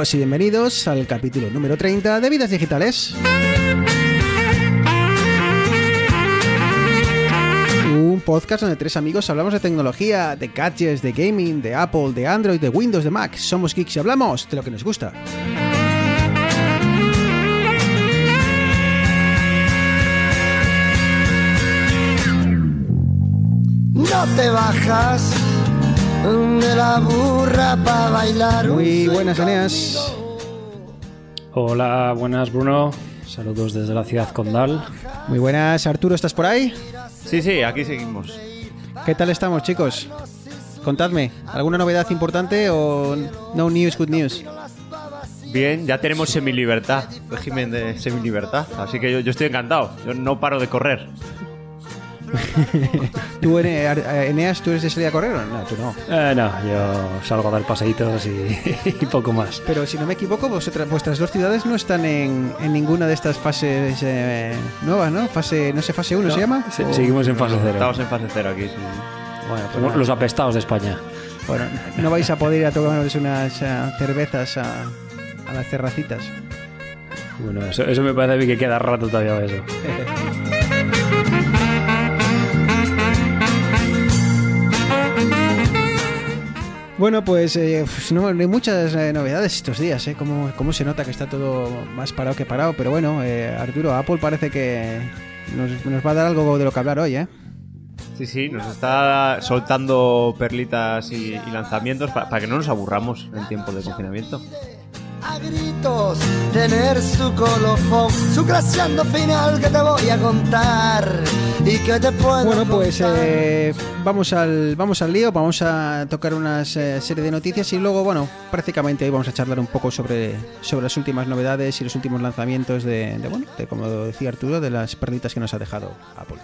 Y bienvenidos al capítulo número 30 de Vidas Digitales. Un podcast donde tres amigos hablamos de tecnología, de gadgets, de gaming, de Apple, de Android, de Windows, de Mac. Somos geeks y hablamos de lo que nos gusta. No te bajas de la burra para bailar. un Muy buenas. Eneas. Hola, buenas Bruno. Saludos desde la ciudad condal. Muy buenas, Arturo, ¿estás por ahí? Sí, sí, aquí seguimos. ¿Qué tal estamos, chicos? Contadme, ¿alguna novedad importante o no news, good news? Bien, ya tenemos semilibertad, régimen de semilibertad, así que yo, yo estoy encantado. Yo no paro de correr. ¿Tú, Ene- Ar- Eneas, tú eres de salir a correr o no? Tú no. Eh, no, yo salgo a dar paseitos y, y poco más. Pero si no me equivoco, vosotras, vuestras dos ciudades no están en, en ninguna de estas fases eh, nuevas, ¿no? Fase, no sé, fase 1 se llama. Se- O- seguimos en fase cero. Estamos en fase cero aquí. sí. Bueno, pues Somos los apestados de España. Bueno, no vais a poder ir a tomaros unas eh, cervezas a, a las terracitas. Bueno, eso, eso me parece a mí que queda rato todavía eso. Bueno, pues eh, no, hay muchas eh, novedades estos días, ¿eh? Cómo, se nota que está todo más parado que parado. Pero bueno, eh, Arturo, Apple parece que nos, nos va a dar algo de lo que hablar hoy, ¿eh? Sí, sí, nos está soltando perlitas y, lanzamientos pa- para que no nos aburramos en tiempo de confinamiento. A gritos tener su colofón, su graciando final que te voy a contar y que te puedo Bueno, pues eh, vamos, al, vamos al lío, vamos a tocar una eh, serie de noticias y luego, bueno, prácticamente hoy vamos a charlar un poco sobre, sobre las últimas novedades y los últimos lanzamientos de, de, bueno, de, como decía Arturo, de las perlitas que nos ha dejado Apple.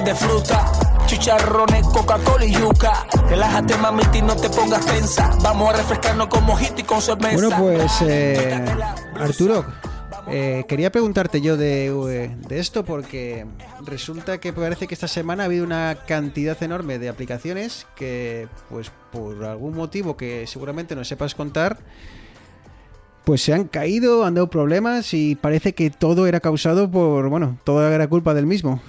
De fruta. Chicharrones, Coca-Cola y yuca. Relájate, mamita, y no te pongas tensa. Vamos a refrescarnos con mojito y con cerveza. Bueno, pues eh, Arturo, eh, quería preguntarte yo de, eh, de esto porque resulta que parece que esta semana ha habido una cantidad enorme de aplicaciones que, pues por algún motivo que seguramente no sepas contar, pues se han caído, han dado problemas y parece que todo era causado por, bueno, toda era culpa del mismo.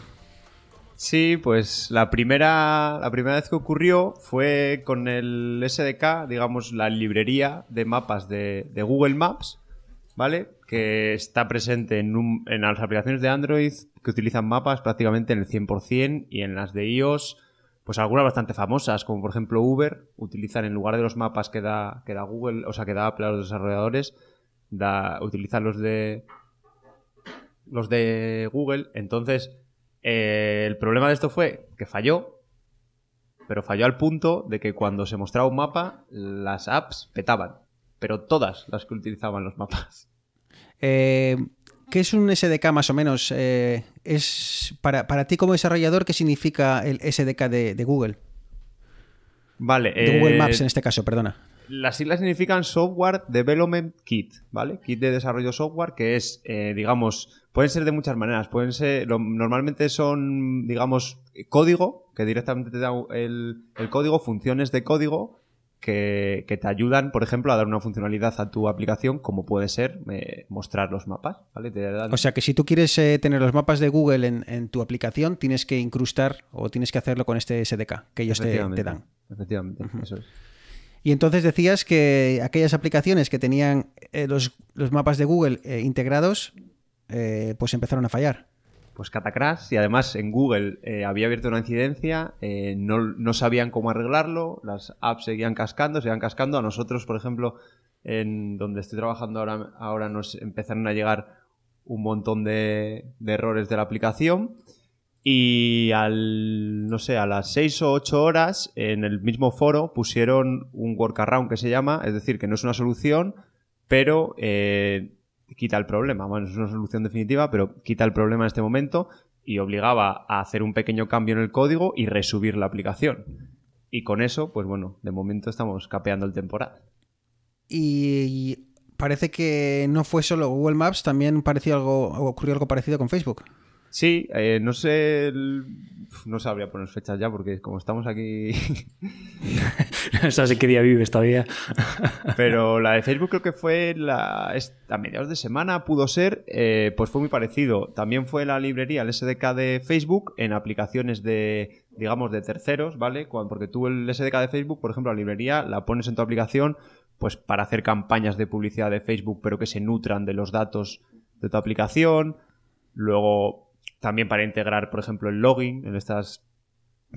Sí, pues la primera, la primera vez que ocurrió fue con el SDK, digamos, la librería de mapas de, Google Maps, ¿vale? Que está presente en, un- en las aplicaciones de Android que utilizan mapas prácticamente en el 100% y en las de iOS, pues algunas bastante famosas, como por ejemplo Uber, utilizan en lugar de los mapas que da, que da Google, o sea, que da Apple a los desarrolladores, da, utilizan los de, los de Google. Entonces, eh, el problema de esto fue que falló, pero falló al punto de que cuando se mostraba un mapa, las apps petaban. Pero todas las que utilizaban los mapas. Eh, ¿Qué es un SDK más o menos? Eh, es para, para ti como desarrollador, ¿qué significa el SDK de, de Google? Vale. De Google Maps en este caso, perdona. Las siglas significan Software Development Kit, ¿vale? Kit de desarrollo software que es, digamos, pueden ser de muchas maneras. Pueden ser, lo- normalmente son, digamos, código, que directamente te da el, el código, funciones de código que, que te ayudan, por ejemplo, a dar una funcionalidad a tu aplicación, como puede ser eh, mostrar los mapas, ¿vale? Te dan- O sea que si tú quieres eh, tener los mapas de Google en, en tu aplicación, tienes que incrustar o tienes que hacerlo con este SDK que ellos te, dan. Efectivamente, eso es. Y entonces decías que aquellas aplicaciones que tenían eh, los, los mapas de Google integrados, eh, pues empezaron a fallar. Pues Catacrash y además en Google eh, había abierto una incidencia, eh, no, no sabían cómo arreglarlo, las apps seguían cascando, seguían cascando. A nosotros, por ejemplo, en donde estoy trabajando ahora, ahora nos empezaron a llegar un montón de, de errores de la aplicación y al, no sé, a las 6 o 8 horas en el mismo foro pusieron un workaround que se llama, es decir, que no es una solución, pero quita el problema. Bueno, es una solución definitiva, pero quita el problema en este momento y obligaba a hacer un pequeño cambio en el código y resubir la aplicación. Y con eso, pues bueno, de momento estamos capeando el temporal. Y parece que no fue solo Google Maps, también pareció algo, ocurrió algo parecido con Facebook. Sí, eh, no sé, el- no sabría poner fechas ya porque como estamos aquí, no sabes qué día vives todavía. pero la de Facebook creo que fue la, a mediados de semana, pudo ser, eh, pues fue muy parecido. También fue la librería, el SDK de Facebook en aplicaciones de, digamos, de terceros, ¿vale? Porque tú el SDK de Facebook, por ejemplo, la librería la pones en tu aplicación pues para hacer campañas de publicidad de Facebook, pero que se nutran de los datos de tu aplicación. Luego, también para integrar, por ejemplo, el login en estas,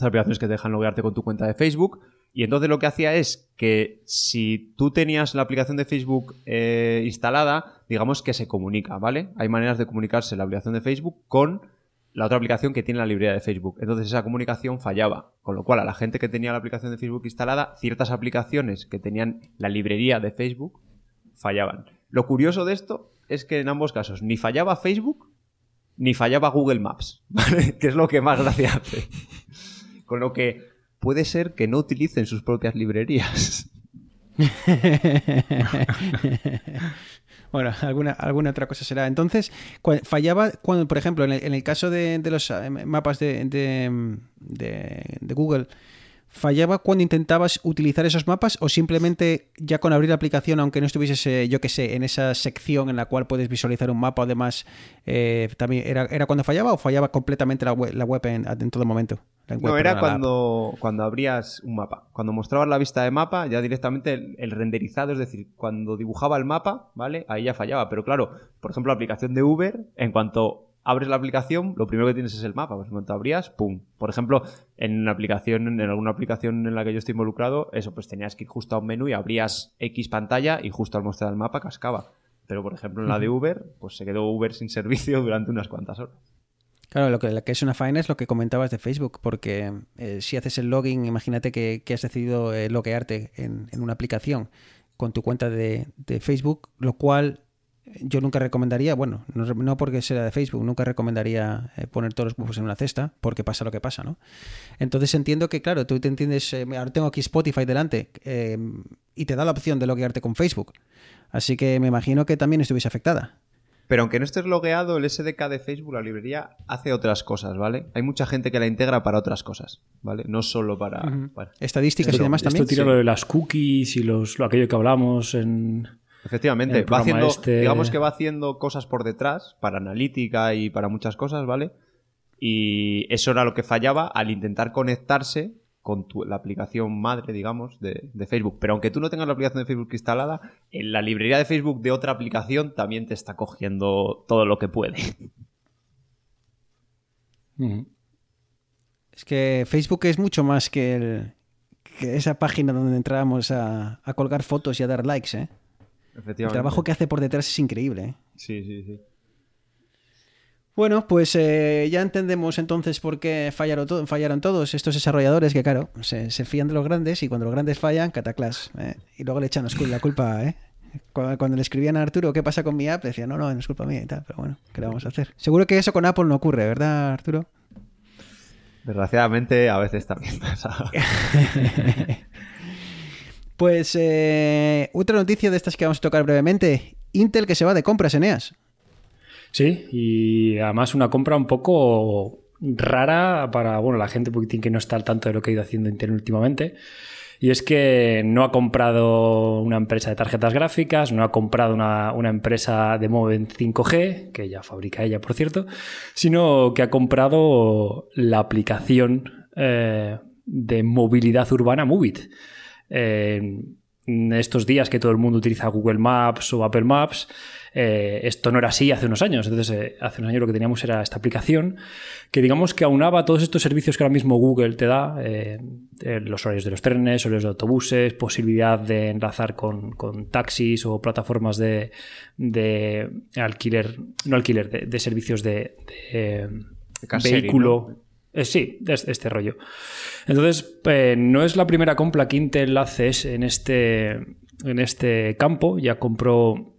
aplicaciones que te dejan loguearte con tu cuenta de Facebook. Y entonces lo que hacía es que si tú tenías la aplicación de Facebook eh, instalada, digamos que se comunica, ¿vale? Hay maneras de comunicarse la aplicación de Facebook con la otra aplicación que tiene la librería de Facebook. Entonces esa comunicación fallaba. Con lo cual a la gente que tenía la aplicación de Facebook instalada, ciertas aplicaciones que tenían la librería de Facebook fallaban. Lo curioso de esto es que en ambos casos ni fallaba Facebook ni fallaba Google Maps, ¿vale? que es lo que más gracia hace. Con lo que puede ser que no utilicen sus propias librerías. bueno, alguna, alguna otra cosa será. Entonces, fallaba cuando, por ejemplo, en el, en el caso de, los eh, mapas de- de Google, ¿fallaba cuando intentabas utilizar esos mapas o simplemente ya con abrir la aplicación, aunque no estuvieses, eh, yo que sé, en esa sección en la cual puedes visualizar un mapa, además, eh, también era, era cuando fallaba o fallaba completamente la web, la web en, en todo momento? La web, No, era cuando, cuando abrías un mapa. Cuando mostrabas la vista de mapa, ya directamente el, el renderizado, es decir, cuando dibujaba el mapa, ¿vale? Ahí ya fallaba. Pero claro, por ejemplo, la aplicación de Uber, en cuanto abres la aplicación, lo primero que tienes es el mapa. Pues en cuanto abrías, ¡pum! Por ejemplo, en una aplicación, en alguna aplicación en la que yo estoy involucrado, eso, pues tenías que ir justo a un menú y abrías X pantalla y justo al mostrar el mapa cascaba. Pero, por ejemplo, en la de Uber, pues se quedó Uber sin servicio durante unas cuantas horas. Claro, lo que, lo que es una faena es lo que comentabas de Facebook, porque eh, si haces el login, imagínate que, que has decidido eh, loguearte en, en una aplicación con tu cuenta de, de Facebook, lo cual yo nunca recomendaría, bueno, no, no porque sea de Facebook, nunca recomendaría eh, poner todos los huevos en una cesta, porque pasa lo que pasa, ¿no? Entonces entiendo que, claro, tú te entiendes, eh, ahora tengo aquí Spotify delante eh, y te da la opción de loguearte con Facebook, así que me imagino que también estuviese afectada. Pero aunque no estés logueado, el SDK de Facebook, la librería, hace otras cosas, ¿vale? Hay mucha gente que la integra para otras cosas, ¿vale? No solo para... Estadísticas y Esto, demás esto también. tira Sí. lo de las cookies y los, lo, aquello que hablamos en... Efectivamente, va haciendo, este- digamos que va haciendo cosas por detrás, para analítica y para muchas cosas, ¿vale? Y eso era lo que fallaba al intentar conectarse con tu- la aplicación madre, digamos, de, de Facebook. Pero aunque tú no tengas la aplicación de Facebook instalada, en la librería de Facebook de otra aplicación también te está cogiendo todo lo que puede. Es que Facebook es mucho más que, el- que esa página donde entrábamos a, a colgar fotos y a dar likes, ¿eh? El trabajo que hace por detrás es increíble, ¿eh? Sí, sí, sí. Bueno, pues eh, ya entendemos entonces por qué fallaron, to- fallaron todos estos desarrolladores que, claro, se, se fían de los grandes y cuando los grandes fallan, cataclás. ¿eh? Y luego le echan la culpa, ¿eh? Cuando, cuando le escribían a Arturo qué pasa con mi app, decía, no, no, no es culpa mía y tal, pero bueno, ¿qué le vamos a hacer? Seguro que eso con Apple no ocurre, ¿verdad, Arturo? Desgraciadamente, a veces también pasa. Pues eh, otra noticia de estas que vamos a tocar brevemente. Intel que se va de compras, Eneas. Sí, y además una compra un poco rara para bueno, la gente poquitín que no está al tanto de lo que ha ido haciendo Intel últimamente. Y es que no ha comprado una empresa de tarjetas gráficas, no ha comprado una, una empresa de móvil 5G, que ya fabrica ella, por cierto, sino que ha comprado la aplicación eh, de movilidad urbana Movit. Eh, en estos días que todo el mundo utiliza Google Maps o Apple Maps, eh, esto no era así hace unos años. Entonces, eh, hace unos años lo que teníamos era esta aplicación que digamos que aunaba todos estos servicios que ahora mismo Google te da, eh, los horarios de los trenes, horarios de autobuses, posibilidad de enlazar con, con taxis o plataformas de, de alquiler, no alquiler, de, de servicios de, vehículo. ¿no? Eh, sí, de este, rollo. Entonces, eh, no es la primera compra que Intel hace en este, en este campo. Ya compró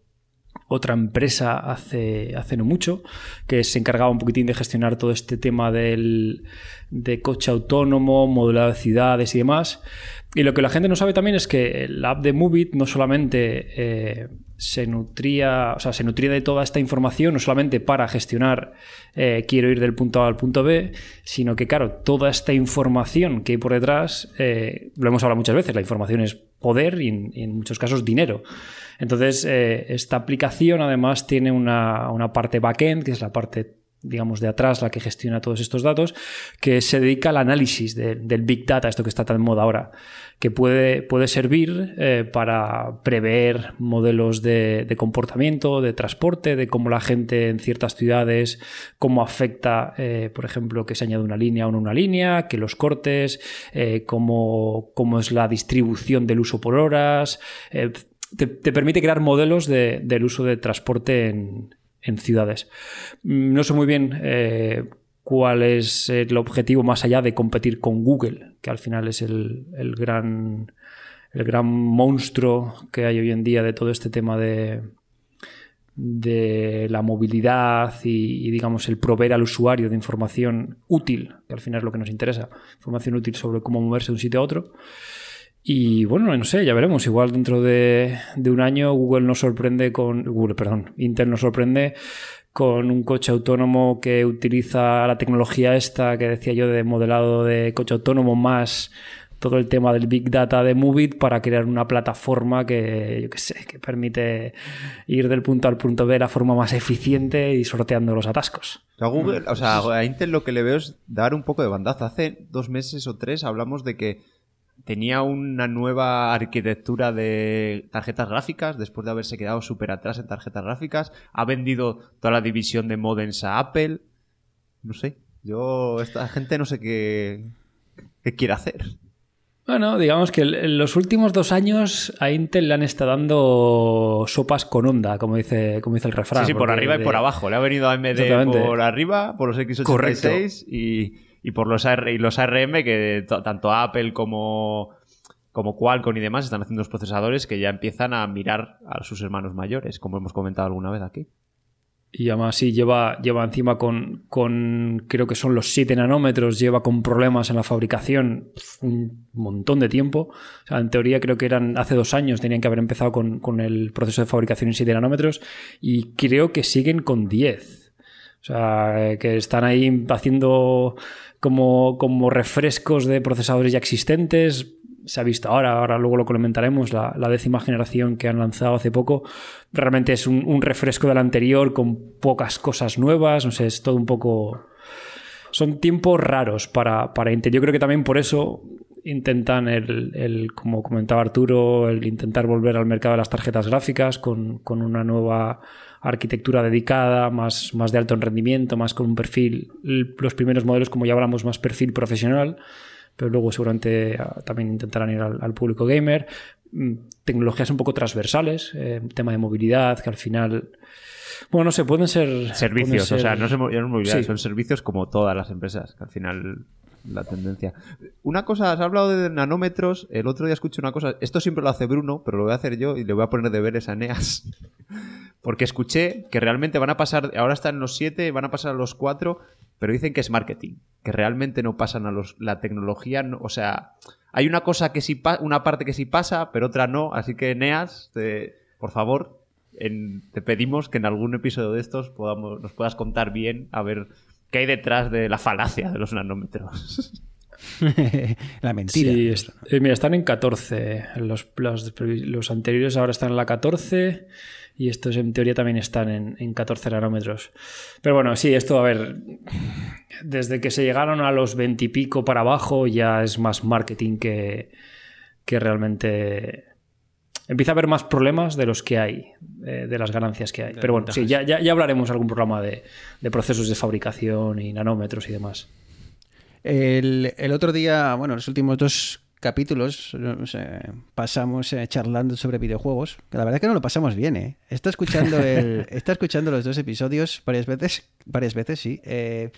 otra empresa hace, hace no mucho, que se encargaba un poquitín de gestionar todo este tema del, de coche autónomo, modelado de ciudades y demás. Y lo que la gente no sabe también es que la app de Movit no solamente eh, se nutría, o sea, se nutría de toda esta información, no solamente para gestionar eh, quiero ir del punto A al punto B, sino que, claro, toda esta información que hay por detrás, eh, lo hemos hablado muchas veces, la información es poder y en, muchos casos dinero. Entonces, esta aplicación además tiene una, una parte backend, que es la parte digamos, de atrás, la que gestiona todos estos datos, que se dedica al análisis del Big Data, esto que está tan moda ahora, que puede, puede servir eh, para prever modelos de, comportamiento, de transporte, de cómo la gente en ciertas ciudades, cómo afecta, eh, por ejemplo, que se añade una línea o no una línea, que los cortes, eh, cómo, es la distribución del uso por horas. Te, permite crear modelos del uso de transporte en, en ciudades. Mm, no sé muy bien eh, cuál es el objetivo más allá de competir con Google, que al final es el, gran, el gran monstruo que hay hoy en día de todo este tema de, de la movilidad y, digamos el proveer al usuario de información útil, que al final es lo que nos interesa, información útil sobre cómo moverse de un sitio a otro. Y bueno, no sé, ya veremos. Igual dentro de, un año Google nos sorprende con. Google, perdón. Intel nos sorprende con un coche autónomo que utiliza la tecnología esta que decía yo de modelado de coche autónomo más todo el tema del Big Data de Movit para crear una plataforma que, yo qué sé, que permite ir del punto al punto B de la forma más eficiente y sorteando los atascos. A Google, o sea, a Intel lo que le veo es dar un poco de bandazo. Hace dos meses o tres hablamos de que tenía una nueva arquitectura de tarjetas gráficas después de haberse quedado súper atrás en tarjetas gráficas. Ha vendido toda la división de modems a Apple. No sé, yo, esta gente no sé qué, qué quiere hacer. Bueno, digamos que en los últimos dos años a Intel le han estado dando sopas con onda, como dice, como dice el refrán. Sí, sí, por arriba y por abajo. Le ha venido a AMD por arriba, por los X86 y y por los, y los ARM que tanto Apple como, como Qualcomm y demás están haciendo los procesadores que ya empiezan a mirar a sus hermanos mayores, como hemos comentado alguna vez aquí. Y además sí, lleva, lleva encima con, con, creo que son los 7 nanómetros, lleva con problemas en la fabricación un montón de tiempo. O sea, en teoría creo que eran hace dos años, tenían que haber empezado con, con el proceso de fabricación en 7 nanómetros y creo que siguen con 10. O sea, que están ahí haciendo como, como refrescos de procesadores ya existentes. Se ha visto ahora, ahora luego lo comentaremos, la, décima generación que han lanzado hace poco. Realmente es un, refresco del anterior con pocas cosas nuevas. No sé, es todo un poco. Son tiempos raros para, para Intel. Yo creo que también por eso intentan el, el, como comentaba Arturo, el intentar volver al mercado de las tarjetas gráficas con, con una nueva arquitectura dedicada, más, más de alto rendimiento, más con un perfil, los primeros modelos, como ya hablamos, más perfil profesional, pero luego seguramente ah, también intentarán ir al, público gamer. Mm, tecnologías un poco transversales, eh, tema de movilidad, que al final... Bueno, no sé, pueden ser... Servicios, o sea, no son movilidad, son servicios como todas las empresas, que al final la tendencia. Una cosa, has hablado de nanómetros, el otro día escuché una cosa, esto siempre lo hace Bruno, pero lo voy a hacer yo y le voy a poner deberes a Neas. Porque escuché que realmente van a pasar, ahora están los 7, van a pasar a los 4, pero dicen que es marketing, que realmente no pasan a los, la tecnología, o sea, hay una cosa que sí, una parte que sí pasa, pero otra no, así que Neas, por favor, te pedimos que en algún episodio de estos podamos, nos puedas contar bien, a ver qué hay detrás de la falacia de los nanómetros. la mentira. Sí, eh, mira, están en 14. Los, los, los, anteriores ahora están en la 14 y estos en teoría también están en, 14 nanómetros. Pero bueno, sí, esto, a ver, desde que se llegaron a los 20 y pico para abajo ya es más marketing que, que realmente... Empieza a haber más problemas de los que hay, eh, de las ganancias que hay. Pero bueno, sí, ya, ya, ya hablaremos algún programa de, de procesos de fabricación y nanómetros y demás. El, el, otro día, bueno, los últimos dos capítulos pasamos eh, charlando sobre videojuegos. la verdad es que no lo pasamos bien, ¿eh? Está escuchando, el, está escuchando los dos episodios varias veces, varias veces, sí. Eh,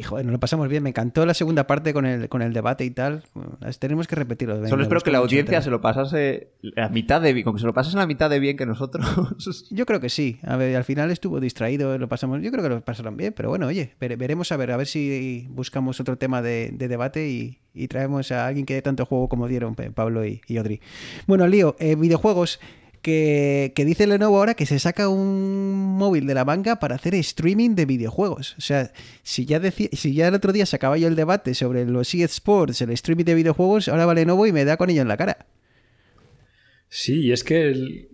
Y joder, nos lo pasamos bien. Me encantó la segunda parte con el, con el debate y tal. Bueno, tenemos que repetirlo. Solo espero que la audiencia se lo pasase la mitad de bien, con que se lo pasasen la mitad de bien que nosotros. Yo creo que sí. A ver, al final estuvo distraído, lo pasamos. Yo creo que lo pasaron bien, pero bueno, oye, vere- veremos a ver, a ver si buscamos otro tema de, de debate y, y traemos a alguien que dé tanto juego como dieron Pablo y, y Odri. Bueno, lío, eh, videojuegos. Que, dice Lenovo ahora que se saca un móvil de la manga para hacer streaming de videojuegos. O sea, si ya, si ya el otro día sacaba yo el debate sobre los eSports, el streaming de videojuegos, ahora va Lenovo y me da con ello en la cara. Sí, y es que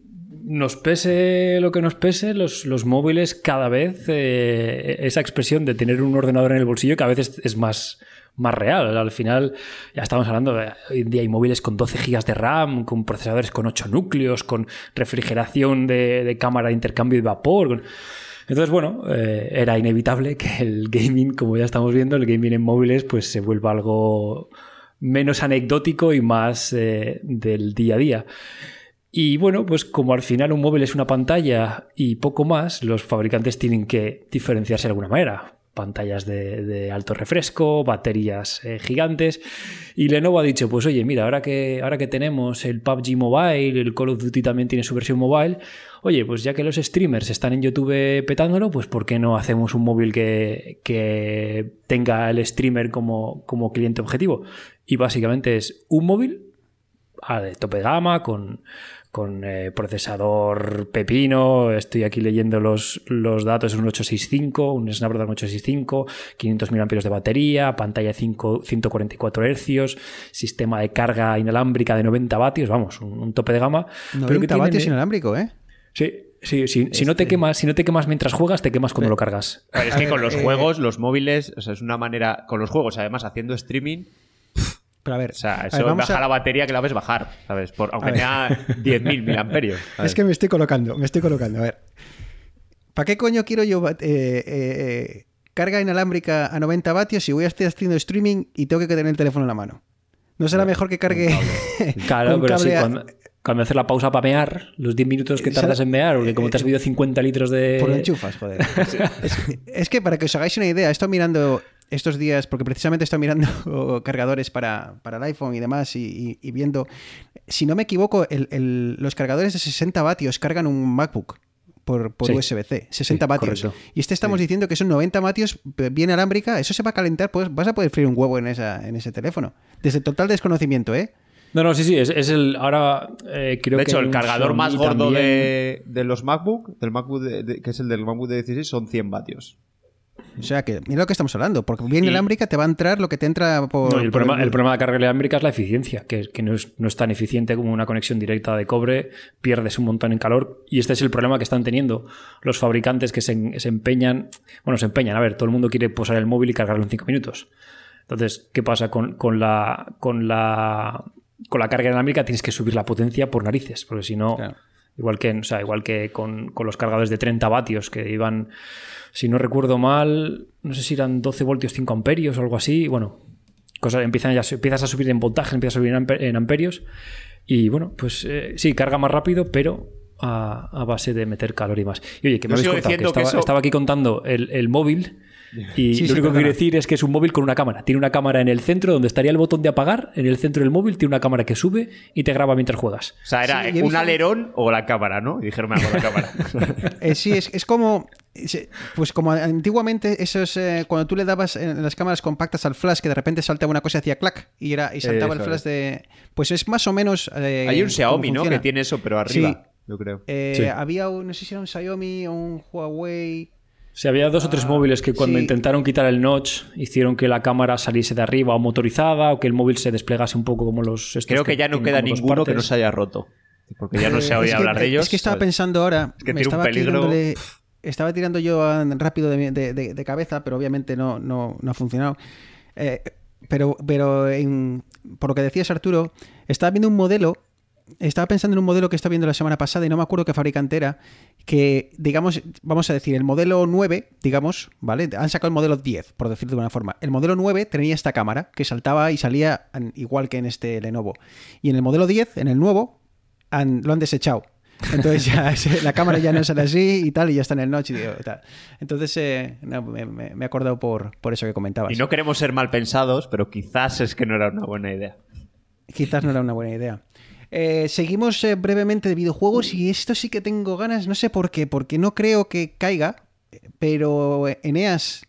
nos pese lo que nos pese, los, los móviles cada vez, eh, esa expresión de tener un ordenador en el bolsillo cada vez es más, más real. Al final, ya estamos hablando, de, hoy en día hay móviles con 12 GB de RAM, con procesadores con 8 núcleos, con refrigeración de, cámara de intercambio de vapor. Entonces, bueno, eh, era inevitable que el gaming, como ya estamos viendo, el gaming en móviles, pues se vuelva algo menos anecdótico y más eh, del día a día. Y bueno, pues como al final un móvil es una pantalla y poco más, los fabricantes tienen que diferenciarse de alguna manera. Pantallas de, alto refresco, baterías eh, gigantes. Y Lenovo ha dicho, pues oye, mira, ahora que, ahora que tenemos el PUBG Mobile, el Call of Duty también tiene su versión mobile, oye, pues ya que los streamers están en YouTube petándolo, pues ¿por qué no hacemos un móvil que, que tenga el streamer como, como cliente objetivo? Y básicamente es un móvil de tope de gama, con, con eh, procesador pepino. Estoy aquí leyendo los, los datos: un 865, un Snapdragon 865, 500 mAh de batería, pantalla 5, 144 Hz, sistema de carga inalámbrica de 90 vatios. Vamos, un, un tope de gama. 90 tiene- vatios inalámbrico, ¿eh? Sí, sí, sí. Si, no te quemas, si no te quemas mientras juegas, te quemas cuando lo cargas. Ver, es que con los eh, juegos, los móviles, o sea, es una manera. Con los juegos, además, haciendo streaming, Pero a ver, o sea, a ver, eso vamos baja a- la batería que la ves bajar, ¿sabes? Por, aunque tenga 10.000 miliamperios. Es que me estoy colocando, me estoy colocando. A ver. ¿Para qué coño quiero yo eh, eh, eh, carga inalámbrica a 90 vatios si voy a estar haciendo streaming y tengo que tener el teléfono en la mano? ¿No será mejor que cargue Claro, con pero sí, cuando, cuando haces la pausa para mear, los 10 minutos que tardas en mear, porque como te has bebido 50 litros de. por lo enchufas, joder? es, es que para que os hagáis una idea, he estado mirando estos días, porque precisamente he estado mirando cargadores para, para el iPhone y demás, y, y- y viendo, si no me equivoco, el- el- los cargadores de 60 vatios cargan un MacBook por, por Sí. USB-C, 60 Sí, vatios. correcto. Y este estamos diciendo que son 90 vatios b- bien alámbrica, eso se va a calentar, pues vas a poder freír un huevo en, esa, en ese teléfono. Desde total desconocimiento, ¿eh? No, no, sí, sí, es, es el. Ahora eh, creo de que. hecho, el cargador más gordo también. de, de los MacBook, del MacBook de- de- que es el del MacBook de 16, son 100 vatios. O sea que, mira lo que estamos hablando, porque bien Y- alámbrica te va a entrar lo que te entra por... No, y el, por problema, el problema de carga inalámbrica es la eficiencia, que, que no, es, no es tan eficiente como una conexión directa de cobre, pierdes un montón en calor y este es el problema que están teniendo los fabricantes que se, se empeñan, bueno, se empeñan, a ver, todo el mundo quiere posar el móvil y cargarlo en 5 minutos. Entonces, ¿qué pasa con, con la, con, la, con la carga inalámbrica? Tienes que subir la potencia por narices, porque si no... Claro. Igual que, o sea, igual que con, con los cargadores de 30 vatios que iban, si no recuerdo mal, no sé si eran 12 voltios 5 amperios o algo así. Bueno, cosas, empiezan ya, empiezas a subir en voltaje, empiezas a subir en, ampe- en amperios. Y bueno, pues eh, sí, carga más rápido, pero a, a base de meter calor y más. Y oye, que me habéis contado que estaba, eso- estaba aquí contando el, el móvil. Y Sí, lo único que quiero decir es que es un móvil con una cámara. Tiene una cámara en el centro donde estaría el botón de apagar. En el centro del móvil tiene una cámara que sube y te graba mientras juegas. O sea, era Sí, un alerón o la cámara, ¿no? Y dijeron, me hago la cámara. Eh, sí, es, es como. es- Pues como antiguamente, esos, eh, cuando tú le dabas en las cámaras compactas al flash, que de repente saltaba una cosa y hacía clac y, era, y saltaba el Eso flash de. Pues es más o menos. eh, Hay un Xiaomi, ¿no? funciona. Que tiene eso, pero arriba, Sí. yo creo. Eh, Sí. Había un, no sé si era un Xiaomi o un Huawei. O sea, había dos o tres móviles que cuando sí. intentaron quitar el notch hicieron que la cámara saliese de arriba o motorizada o que el móvil se desplegase un poco como los... estos Creo que ya no queda ninguno que no se haya roto. Porque ya no se Eh, oye que- hablar de ellos. Es que estaba ¿sabes? pensando ahora. Es que me tiene un estaba aquí peligro. estaba tirando yo a- rápido de, de- de- de cabeza, pero obviamente no, no, no ha funcionado. Eh, pero pero en- por lo que decías, Arturo, estaba viendo un modelo. Estaba pensando en un modelo que estaba viendo la semana pasada y no me acuerdo qué fabricante era. Que, digamos, vamos a decir, el modelo 9, digamos, ¿vale? Han sacado el modelo 10, por decirlo de una forma. El modelo 9 tenía esta cámara que saltaba y salía igual que en este Lenovo. Y en el modelo 10, en el nuevo, han- lo han desechado. Entonces ya la cámara ya no sale así y tal, y ya está en el y tal. Entonces eh, no, me- me he acordado por, por eso que comentabas. Y no queremos ser mal pensados, pero quizás es que no era una buena idea. Quizás no era una buena idea. Eh, seguimos eh, brevemente de videojuegos y esto sí que tengo ganas, no sé por qué, porque no creo que caiga, pero Eneas,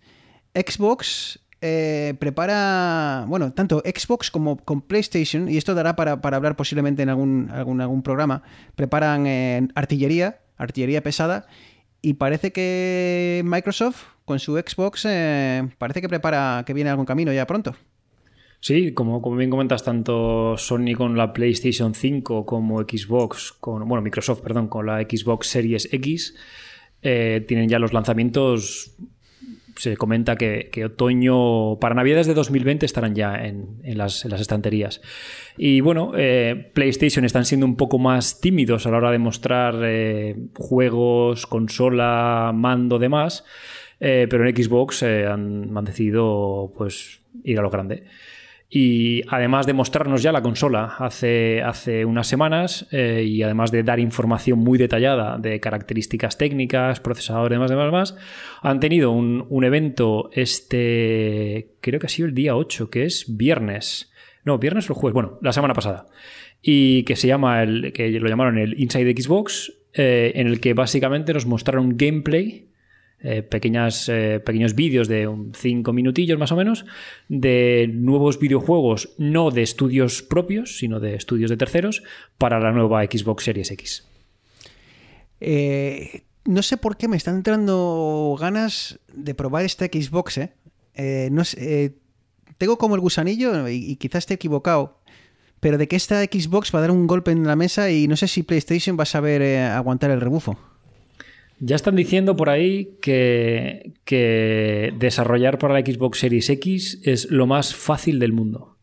Xbox eh, prepara, bueno, tanto Xbox como con PlayStation, y esto dará para, hablar posiblemente en algún, algún, algún programa, preparan eh, artillería, artillería pesada, y parece que Microsoft con su Xbox eh, parece que prepara que viene algún camino ya pronto. Sí, como, como bien comentas, tanto Sony con la PlayStation 5 como Xbox, bueno, Microsoft, perdón, con la Xbox Series X, eh, tienen ya los lanzamientos. Se comenta que, otoño, para Navidades de 2020 estarán ya en, las, estanterías. Y bueno, eh, PlayStation están siendo un poco más tímidos a la hora de mostrar eh, juegos, consola, mando, demás. Pero en Xbox han, han decidido pues ir a lo grande. Y además de mostrarnos ya la consola hace, hace unas semanas eh, y además de dar información muy detallada de características técnicas, procesador, demás, demás, demás, han tenido un, un evento este, creo que ha sido el día 8, que es viernes. No, viernes o jueves, bueno, la semana pasada. Y que se llama, el, que lo llamaron el Inside Xbox, eh, en el que básicamente nos mostraron gameplay eh, pequeñas, eh, pequeños vídeos de 5 minutillos más o menos de nuevos videojuegos, no de estudios propios, sino de estudios de terceros, para la nueva Xbox Series X. Eh, no sé por qué me están entrando ganas de probar esta Xbox, no sé, tengo como el gusanillo, y, y quizás esté equivocado, pero de que esta Xbox va a dar un golpe en la mesa y no sé si PlayStation va a saber aguantar el rebufo. Ya están diciendo por ahí que, que desarrollar para la Xbox Series X es lo más fácil del mundo.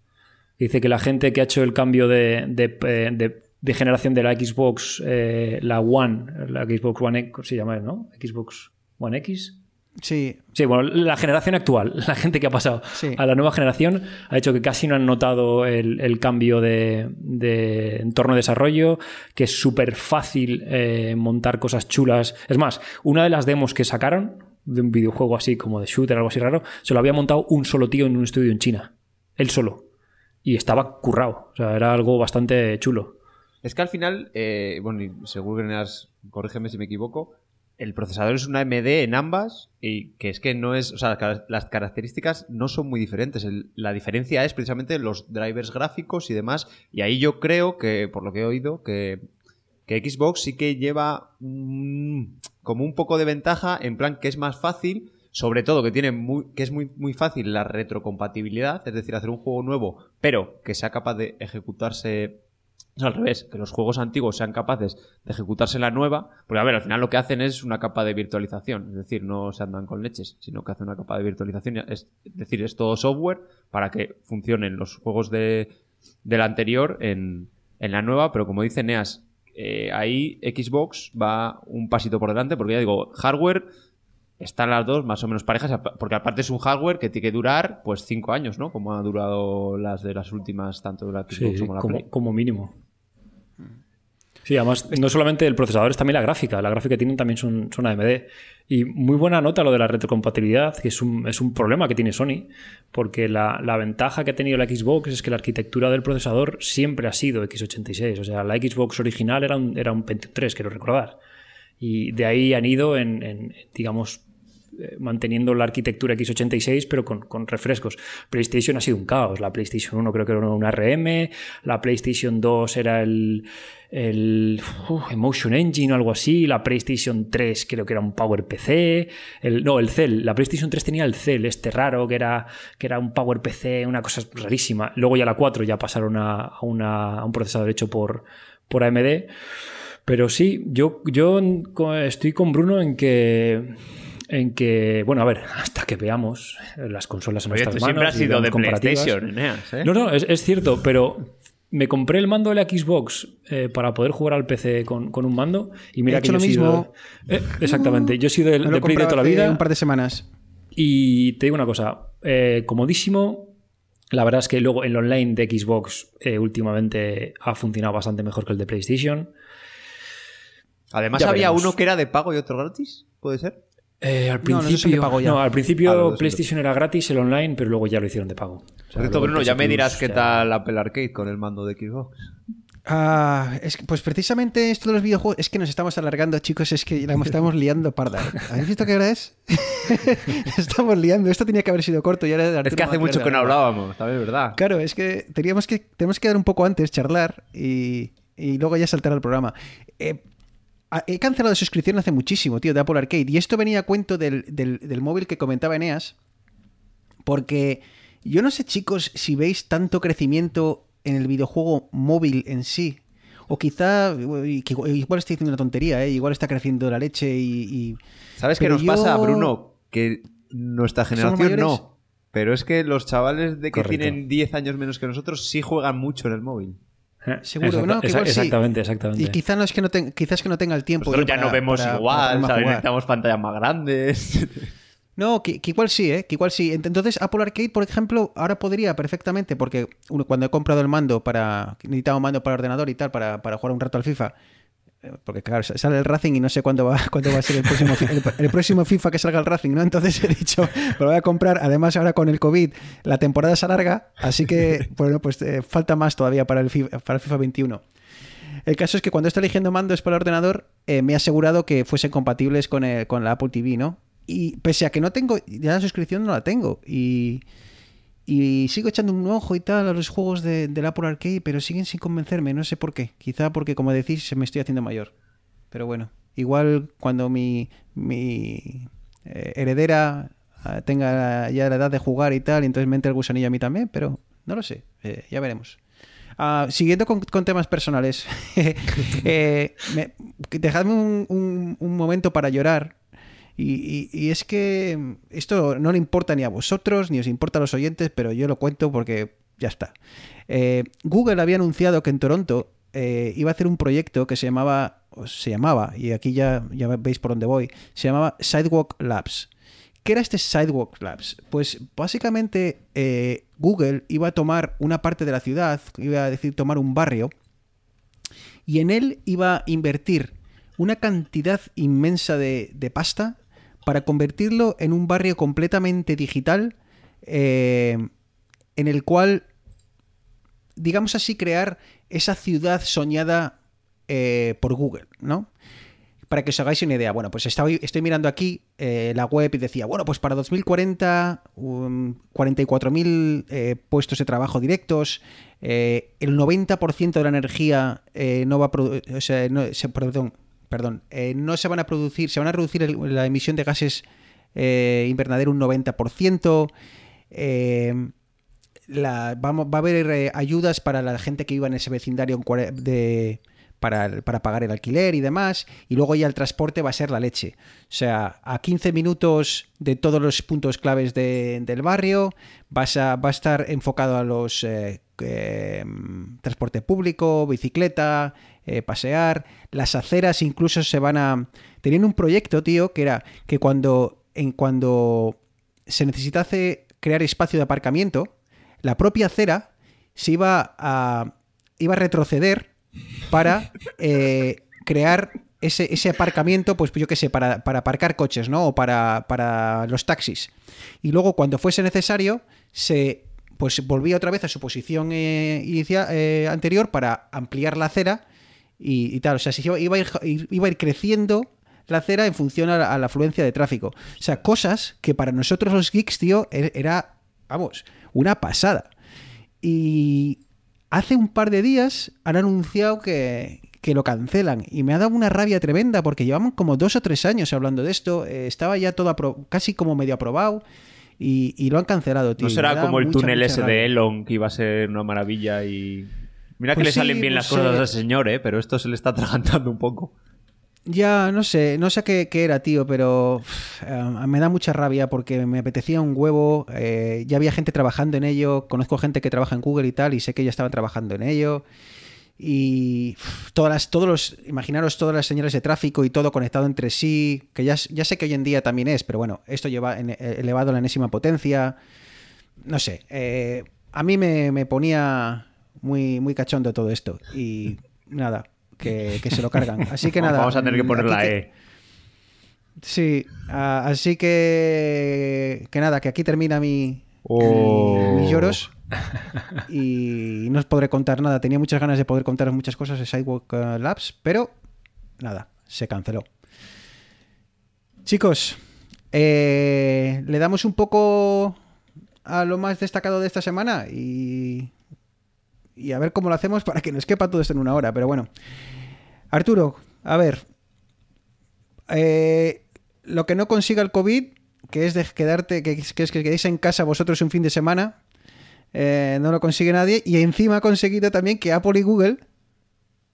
Dice que la gente que ha hecho el cambio de, de- eh, generación de la Xbox, eh, la One, la Xbox One X, se llama, ¿no? Xbox One X. Sí, Sí, bueno, la generación actual, la gente que ha pasado Sí. a la nueva generación, ha hecho que casi no han notado el, el cambio de, de entorno de desarrollo, que es súper fácil eh, montar cosas chulas. Es más, una de las demos que sacaron de un videojuego así como de shooter, algo así raro, se lo había montado un solo tío en un estudio en China. Él solo. Y estaba currado. O sea, era algo bastante chulo. Es que al final, eh, bueno, y seguro que corrígeme si me equivoco, el procesador es una AMD en ambas y que es que no es, o sea, las características no son muy diferentes. La diferencia es precisamente los drivers gráficos y demás. Y ahí yo creo que, por lo que he oído, que, que Xbox sí que lleva mm, como un poco de ventaja en plan que es más fácil. Sobre todo que tiene muy, que es muy, muy fácil la retrocompatibilidad, es decir, hacer un juego nuevo, pero que sea capaz de ejecutarse es al revés, que los juegos antiguos sean capaces de ejecutarse la nueva, porque a ver, al final lo que hacen es una capa de virtualización, es decir, no se andan con leches, sino que hacen una capa de virtualización, es, decir, es todo software para que funcionen los juegos de, del anterior en, en la nueva, pero como dice Neas, eh, ahí Xbox va un pasito por delante, porque ya digo, hardware están las dos más o menos parejas, porque aparte es un hardware que tiene que durar pues cinco años, ¿no? Como ha durado las de las últimas, tanto de la Xbox Sí, como la como, Play. como mínimo. Sí, además, no solamente el procesador, es también la gráfica. La gráfica que tienen también son, son AMD. Y muy buena nota lo de la retrocompatibilidad, que es un, es un problema que tiene Sony, porque la, la ventaja que ha tenido la Xbox es que la arquitectura del procesador siempre ha sido x86. O sea, la Xbox original era un, era un Pentium 3, quiero recordar. Y de ahí han ido en, digamos, eh, manteniendo la arquitectura x86 pero con, con, refrescos. PlayStation ha sido un caos. La PlayStation 1 creo que era un RM, la PlayStation 2 era el, el Emotion Engine o algo así, la PlayStation 3 creo que era un Power PC, el, no, el Cell, la PlayStation 3 tenía el Cell este raro que era, que era un Power PC, una cosa rarísima. Luego ya la 4 ya pasaron a, a un procesador hecho por, por AMD. Pero sí, yo, yo estoy con Bruno en que en que, bueno, a ver, hasta que veamos las consolas en Oye, nuestras tú manos. siempre has sido de PlayStation, Eneas, ¿eh? No, no, es, es, cierto, pero me compré el mando de la Xbox eh, para poder jugar al PC con, con un mando y mira He que hecho yo lo he mismo. Sido, eh, exactamente, yo he sido del de Play de toda la vida. Un par de semanas. Y te digo una cosa, eh, comodísimo. La verdad es que luego el online de Xbox eh, últimamente ha funcionado bastante mejor que el de PlayStation. Además, Ya había veremos. uno que era de pago y otro gratis, ¿puede ser? Eh, al No, no, principio, no, al Ah, PlayStation era gratis el online, pero luego ya lo hicieron de pago. O sea, Por cierto, luego Bruno, ya me dirás qué tal Apple Arcade con el mando de Xbox. Ah, es que, pues precisamente esto de los videojuegos es que nos estamos alargando, chicos, es que la estamos liando parda. ¿Habéis visto qué hora es? estamos liando, esto tenía que haber sido corto y ahora Es que hace mucho que no hablábamos, también es verdad. Claro, es que teníamos que tenemos que dar un poco antes, charlar y, y luego ya saltar al programa. Eh, he cancelado suscripción hace muchísimo, tío, de Apple Arcade. Y esto venía a cuento del, del- del móvil que comentaba Eneas. Porque yo no sé, chicos, si veis tanto crecimiento en el videojuego móvil en sí. O quizá, igual estoy diciendo una tontería, ¿eh? igual está creciendo la leche y... y- ¿Sabes qué nos pasa, yo- Bruno? Que nuestra ¿Somos generación no. Pero es que los chavales de que Correcto. tienen 10 años menos que nosotros sí juegan mucho en el móvil. Eh, Seguro, ¿no? Que igual sí. exactamente, exactamente. Y quizá no es que no quizás que no tenga el tiempo. Nosotros ya para- no vemos para- para igual, ponerme a ¿sabes? jugar. necesitamos pantallas más grandes. No, que, que igual sí, ¿eh? Que igual sí. Ent- Entonces, Apple Arcade, por ejemplo, ahora podría perfectamente, porque uno- cuando he comprado el mando para. Necesitaba un mando para ordenador y tal, para, para jugar un rato al FIFA. Porque claro, sale el Racing y no sé cuándo va, cuándo va a ser el próximo, el, el próximo FIFA que salga el Racing, ¿no? Entonces he dicho, lo voy a comprar. Además, ahora con el COVID, la temporada se alarga, así que, bueno, pues eh, falta más todavía para el, FIFA, para el FIFA 21. El caso es que cuando estoy eligiendo mandos para el ordenador, eh, me he asegurado que fuesen compatibles con, el- con la Apple TV, ¿no? Y pese a que no tengo, ya la suscripción no la tengo. Y, y sigo echando un ojo y tal a los juegos de, del Apple Arcade, pero siguen sin convencerme, no sé por qué. Quizá porque, como decís, se me estoy haciendo mayor. Pero bueno, igual cuando mi, mi eh, heredera ah, tenga ya la edad de jugar y tal, entonces me entre el gusanillo a mí también, pero no lo sé, eh, ya veremos. Ah, siguiendo con, temas personales, eh, me- dejadme un- un momento para llorar. Y, es que esto no le importa ni a vosotros, ni os importa a los oyentes, pero yo lo cuento porque ya está. Eh, Google había anunciado que en Toronto eh, iba a hacer un proyecto que se llamaba, o se llamaba, y aquí ya, ya veis por dónde voy, se llamaba Sidewalk Labs. ¿Qué era este Sidewalk Labs? Pues básicamente eh, Google iba a tomar una parte de la ciudad, iba a decir tomar un barrio, y en él iba a invertir una cantidad inmensa de pasta para convertirlo en un barrio completamente digital eh, en el cual, digamos así, crear esa ciudad soñada eh, por Google, ¿no? Para que os hagáis una idea, bueno, pues estoy, estoy mirando aquí eh, la web y decía, bueno, pues para 2040, um, 44.000 eh, puestos de trabajo directos, el 90% de la energía no va a produ- o sea, se, perdón, perdón, eh, no se van a producir, se van a reducir el- la emisión de gases eh, invernadero un 90%. eh, vamos, va a haber ayudas para la gente que viva en ese vecindario de, para, para pagar el alquiler y demás. Y luego ya el transporte va a ser la leche. O sea, a 15 minutos de todos los puntos claves de- del barrio, va a estar enfocado a los transporte público, bicicleta, eh, pasear. Las aceras incluso se van a... Tenían un proyecto, tío, que era que cuando, en, cuando se necesitase crear espacio de aparcamiento, la propia acera se iba a, iba a retroceder para eh, crear ese, ese aparcamiento, pues yo qué sé, para, para aparcar coches, ¿no? O para, para los taxis. Y luego, cuando fuese necesario, se pues volvía otra vez a su posición eh, eh, anterior para ampliar la acera y, y tal. O sea, se iba, a ir, iba a ir creciendo la acera en función a la, a la afluencia de tráfico. O sea, cosas que para nosotros los geeks, tío, e- era, vamos, una pasada. Y hace un par de días han anunciado que, que lo cancelan. Y me ha dado una rabia tremenda porque llevaban como dos o tres años hablando de esto. eh, estaba ya todo casi como medio aprobado. Y, y lo han cancelado, tío. No será como el mucha, túnel mucha ese rabia. de Elon que iba a ser una maravilla y... Mira que Pues le salen bien pues, las cosas al señor, ¿eh? Pero esto se le está atragantando un poco. Ya, no sé, no sé qué, qué era, tío, pero eh, me da mucha rabia porque me apetecía un huevo. eh, ya había gente trabajando en ello, conozco gente que trabaja en Google y tal, y sé que ya estaban trabajando en ello. Y todas las, todos los, imaginaros todas las señales de tráfico y todo conectado entre sí, que ya, ya sé que hoy en día también es, pero bueno, esto lleva en- eh, elevado a la enésima potencia. No sé, eh, a mí me, me ponía muy, muy cachondo todo esto. Y nada, que, que se lo cargan. Así que nada. Vamos a tener que poner la que- E. Sí, así que que nada, que aquí termina mi, Oh. mis lloros y no os podré contar nada. Tenía muchas ganas de poder contaros muchas cosas de Sidewalk eh, Labs, pero nada, se canceló. Chicos, eh, le damos un poco a lo más destacado de esta semana y, y a ver cómo lo hacemos para que nos quepa todo esto en una hora. Pero bueno, Arturo, a ver, eh, lo que no consiga el COVID, que es de quedarte, que, que que quedéis en casa vosotros un fin de semana, eh, no lo consigue nadie. Y encima ha conseguido también que Apple y Google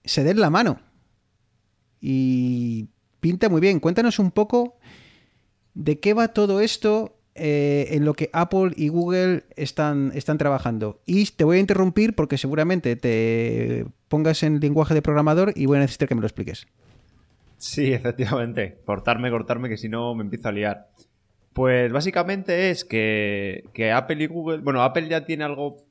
se den la mano. Y pinta muy bien. Cuéntanos un poco de qué va todo esto eh, en lo que Apple y Google están, están trabajando. Y te voy a interrumpir porque seguramente te pongas en lenguaje de programador y voy a necesitar que me lo expliques. Sí, efectivamente. Cortarme, cortarme, que si no me empiezo a liar. Pues básicamente es que, que Apple y Google. Bueno, Apple ya tiene algo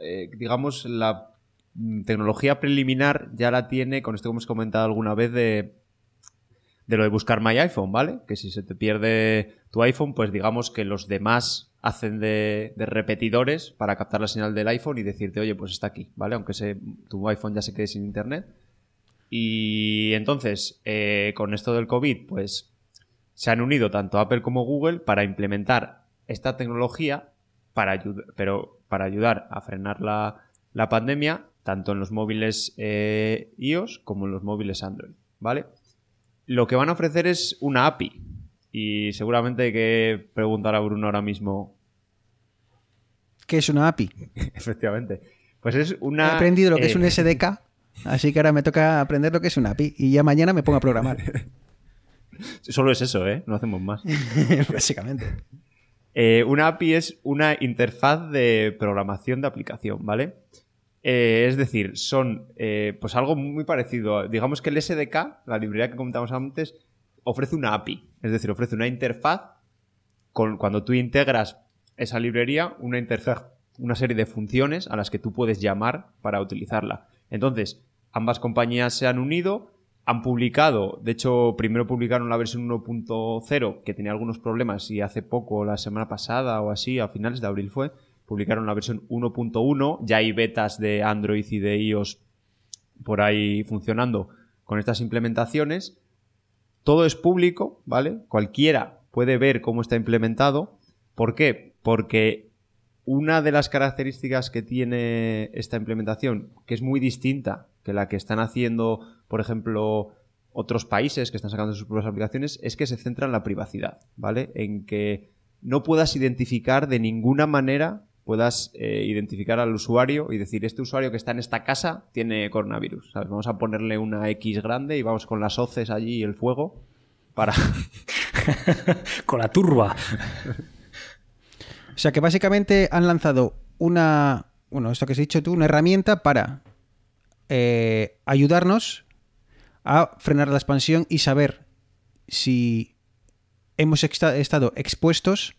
eh, digamos, la mm, tecnología preliminar ya la tiene con esto que hemos comentado alguna vez de, de lo de buscar My iPhone, ¿vale? Que si se te pierde tu iPhone, pues digamos que los demás hacen de, repetidores para captar la señal del iPhone y decirte, oye, pues está aquí, ¿vale? Aunque tu iPhone ya se quede sin internet. Y entonces, eh, con esto del COVID, pues se han unido tanto Apple como Google para implementar esta tecnología para, pero para ayudar a frenar la, la pandemia, tanto en los móviles eh, iOS como en los móviles Android, ¿vale? Lo que van a ofrecer es una API. Y seguramente hay que preguntar a Bruno ahora mismo. ¿Qué es una API? Efectivamente. Pues es He una. aprendido lo que es eh, un SDK, así que ahora me toca aprender lo que es una API y ya mañana me pongo a programar. Solo es eso, ¿eh? No hacemos más. Básicamente. Eh, una API es una interfaz de programación de aplicación, ¿vale? Eh, es decir, son eh, pues algo muy parecido. Digamos que el SDK, la librería que comentamos antes, ofrece una API. Es decir, ofrece una interfaz con, cuando tú integras esa librería, una interfaz, una serie de funciones a las que tú puedes llamar para utilizarla. Entonces, ambas compañías se han unido, han publicado, de hecho, primero publicaron la versión 1.0 que tenía algunos problemas y hace poco, la semana pasada o así, a finales de abril fue, publicaron la versión 1.1, ya hay betas de Android y de iOS por ahí funcionando con estas implementaciones. Todo es público, ¿vale? Cualquiera puede ver cómo está implementado. ¿Por qué? Porque una de las características que tiene esta implementación, que es muy distinta que la que están haciendo, por ejemplo, otros países que están sacando sus propias aplicaciones, es que se centra en la privacidad, ¿vale? En que no puedas identificar de ninguna manera, puedas eh, identificar al usuario y decir, este usuario que está en esta casa tiene coronavirus, ¿sabes? Vamos a ponerle una X grande y vamos con las hoces allí y el fuego para... Con la turba. O sea que básicamente han lanzado una, bueno, esto que has dicho tú, una herramienta para eh, ayudarnos a frenar la expansión y saber si hemos estado expuestos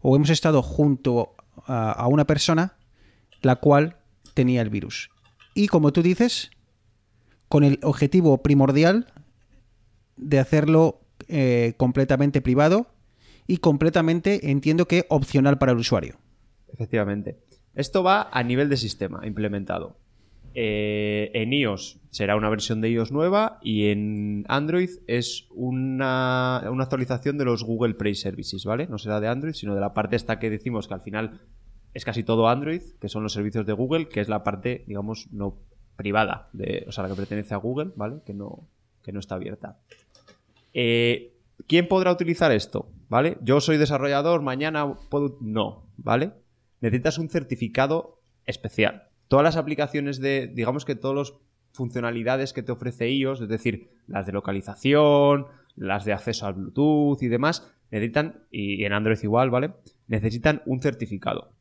o hemos estado junto a, una persona la cual tenía el virus. Y como tú dices, con el objetivo primordial de hacerlo eh, completamente privado y completamente, entiendo que opcional para el usuario. Efectivamente. Esto va a nivel de sistema implementado. Eh, en iOS será una versión de iOS nueva y en Android es una, actualización de los Google Play Services, ¿vale? No será de Android, sino de la parte esta que decimos que al final es casi todo Android, que son los servicios de Google, que es la parte, digamos, no privada, de, o sea, la que pertenece a Google, ¿vale? Que no, que no está abierta. Eh, ¿Quién podrá utilizar esto? ¿Vale? Yo soy desarrollador, mañana puedo... No, ¿vale? Necesitas un certificado especial. Todas las aplicaciones de, digamos que todas las funcionalidades que te ofrece iOS, es decir, las de localización, las de acceso al Bluetooth y demás, necesitan, y en Android igual, ¿vale? Necesitan un certificado.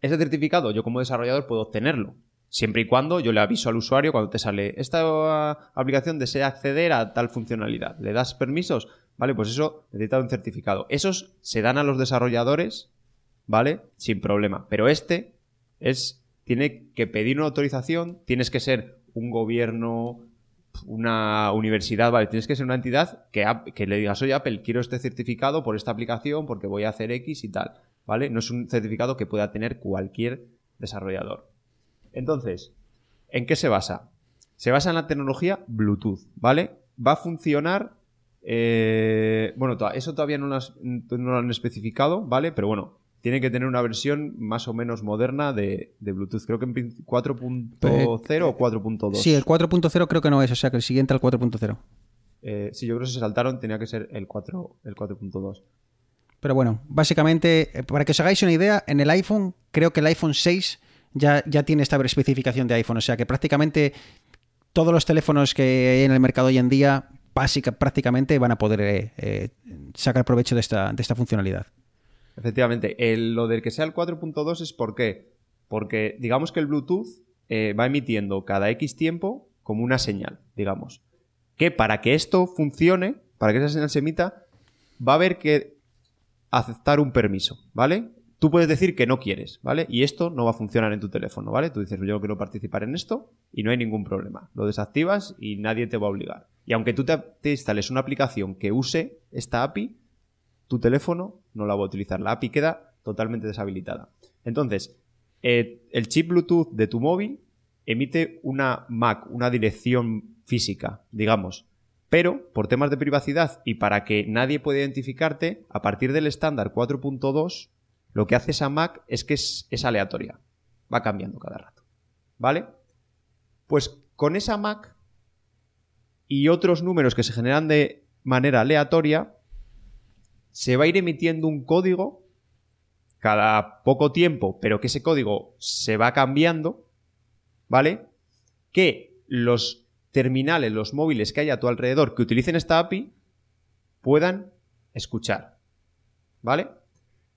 Ese certificado yo como desarrollador puedo obtenerlo, siempre y cuando yo le aviso al usuario cuando te sale esta uh, aplicación desea acceder a tal funcionalidad. ¿Le das permisos? Vale, pues eso necesita un certificado. Esos se dan a los desarrolladores, ¿vale? Sin problema. Pero este es tiene que pedir una autorización, tienes que ser un gobierno, una universidad, ¿vale? Tienes que ser una entidad que, le digas, oye Apple, quiero este certificado por esta aplicación porque voy a hacer X y tal, ¿vale? No es un certificado que pueda tener cualquier desarrollador. Entonces, ¿en qué se basa? Se basa en la tecnología Bluetooth, ¿vale? Va a funcionar. eh, bueno, eso todavía no lo han especificado, ¿vale? Pero bueno, tiene que tener una versión más o menos moderna de, de Bluetooth. Creo que en prin- 4.0 o 4.2. Sí, el 4.0 creo que no es, o sea que el siguiente al 4.0. Eh, sí, yo creo que se saltaron, tenía que ser el 4, el 4.2. Pero bueno, básicamente, eh, para que os hagáis una idea, en el iPhone, creo que el iPhone 6 ya, ya tiene esta especificación de iPhone. O sea que prácticamente todos los teléfonos que hay en el mercado hoy en día, básica, prácticamente van a poder eh, sacar provecho de esta, de esta funcionalidad. Efectivamente, el- lo del que sea el 4.2 es por qué. Porque digamos que el Bluetooth eh, va emitiendo cada X tiempo como una señal, digamos. Que para que esto funcione, para que esa señal se emita, va a haber que aceptar un permiso, ¿vale? Tú puedes decir que no quieres, ¿vale? Y esto no va a funcionar en tu teléfono, ¿vale? Tú dices, yo quiero participar en esto y no hay ningún problema. Lo desactivas y nadie te va a obligar. Y aunque tú te instales una aplicación que use esta API, tu teléfono no la va a utilizar. La API queda totalmente deshabilitada. Entonces, eh, el chip Bluetooth de tu móvil emite una MAC, una dirección física, digamos. Pero, por temas de privacidad y para que nadie pueda identificarte, a partir del estándar 4.2, lo que hace esa MAC es que es, es aleatoria. Va cambiando cada rato. ¿Vale? Pues con esa MAC y otros números que se generan de manera aleatoria, se va a ir emitiendo un código cada poco tiempo, pero que ese código se va cambiando, ¿vale? Que los terminales, los móviles que hay a tu alrededor que utilicen esta API puedan escuchar, ¿vale?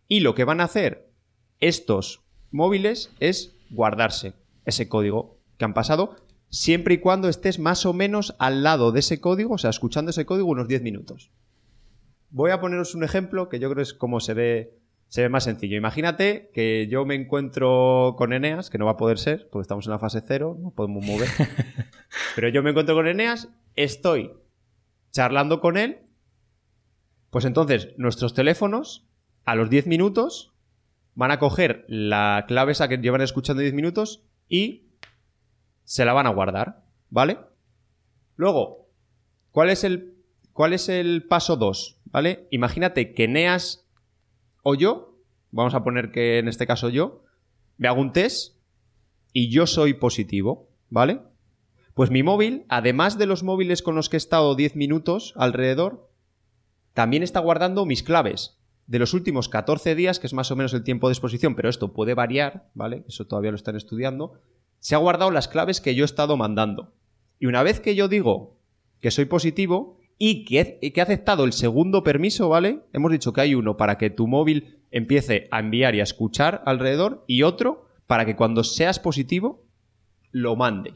Y lo que van a hacer estos móviles es guardarse ese código que han pasado siempre y cuando estés más o menos al lado de ese código, o sea, escuchando ese código unos 10 minutos. Voy a poneros un ejemplo que yo creo que es como se ve, se ve más sencillo. Imagínate que yo me encuentro con Eneas, que no va a poder ser, porque estamos en la fase cero, no podemos mover. Pero yo me encuentro con Eneas, estoy charlando con él, pues entonces nuestros teléfonos a los 10 minutos van a coger la clave esa que llevan escuchando 10 minutos y se la van a guardar, ¿vale? Luego, ¿cuál es el, cuál es el paso 2? ¿Vale? Imagínate que Neas o yo, vamos a poner que en este caso yo, me hago un test y yo soy positivo, ¿vale? Pues mi móvil, además de los móviles con los que he estado 10 minutos alrededor, también está guardando mis claves de los últimos 14 días, que es más o menos el tiempo de exposición, pero esto puede variar, ¿vale? Eso todavía lo están estudiando. Se ha guardado las claves que yo he estado mandando. Y una vez que yo digo que soy positivo y que he, y que he aceptado el segundo permiso, ¿vale? Hemos dicho que hay uno para que tu móvil empiece a enviar y a escuchar alrededor y otro para que cuando seas positivo lo mande,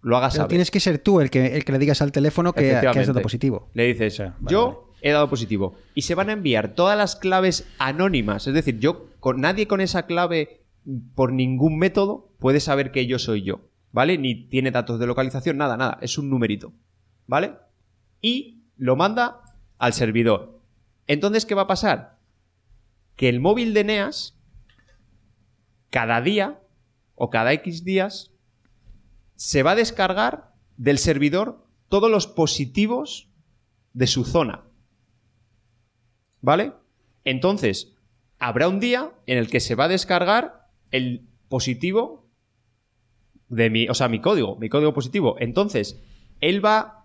lo hagas Pero saber. tienes que ser tú el que, el que le digas al teléfono que, que has dado positivo. Le dices, O sea, vale, yo vale. he dado positivo. Y se van a enviar todas las claves anónimas. Es decir, yo, con nadie con esa clave, por ningún método, puede saber que yo soy yo. ¿Vale? Ni tiene datos de localización, nada, nada. Es un numerito. ¿Vale? Y lo manda al servidor. Entonces, ¿qué va a pasar? Que el móvil de Neas, cada día o cada X días, se va a descargar del servidor todos los positivos de su zona. ¿Vale? Entonces, habrá un día en el que se va a descargar el positivo de mi, o sea, mi código, mi código positivo. Entonces, él va,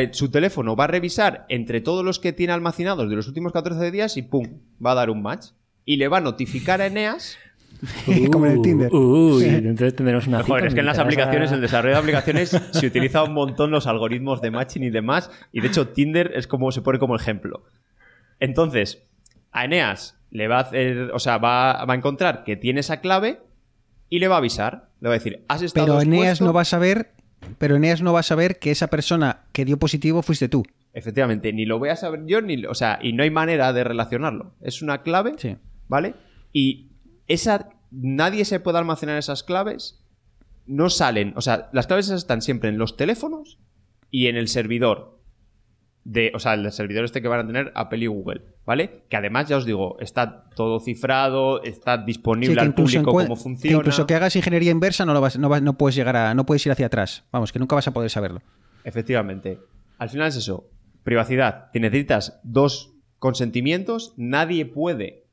eh, su teléfono va a revisar entre todos los que tiene almacenados de los últimos 14 días y ¡pum! Va a dar un match. Y le va a notificar a Eneas Como en el Tinder. Uy, entonces tendremos una Joder, es que en las aplicaciones, a- el desarrollo de aplicaciones, se utiliza un montón los algoritmos de matching y demás. Y de hecho, Tinder es como se pone como ejemplo. Entonces, a Eneas le va a hacer, o sea, va, va a encontrar que tiene esa clave y le va a avisar. Le va a decir, has estado Pero Eneas expuesto- no va a saber. Pero Eneas no va a saber que esa persona que dio positivo fuiste tú. Efectivamente, ni lo voy a saber yo, ni, o sea, y no hay manera de relacionarlo. Es una clave, Sí. ¿vale? Y esa, nadie se puede almacenar esas claves no salen, o sea, las claves esas están siempre en los teléfonos y en el servidor. De, o sea, el servidor este que van a tener Apple y Google, ¿vale? Que además, ya os digo, está todo cifrado, está disponible que al público cómo que funciona. incluso que hagas ingeniería inversa no, lo vas, no, vas- no puedes llegar a, no puedes ir hacia atrás. Vamos, que nunca vas a poder saberlo. Efectivamente. Al final es eso. Privacidad. Te necesitas dos consentimientos. Nadie puede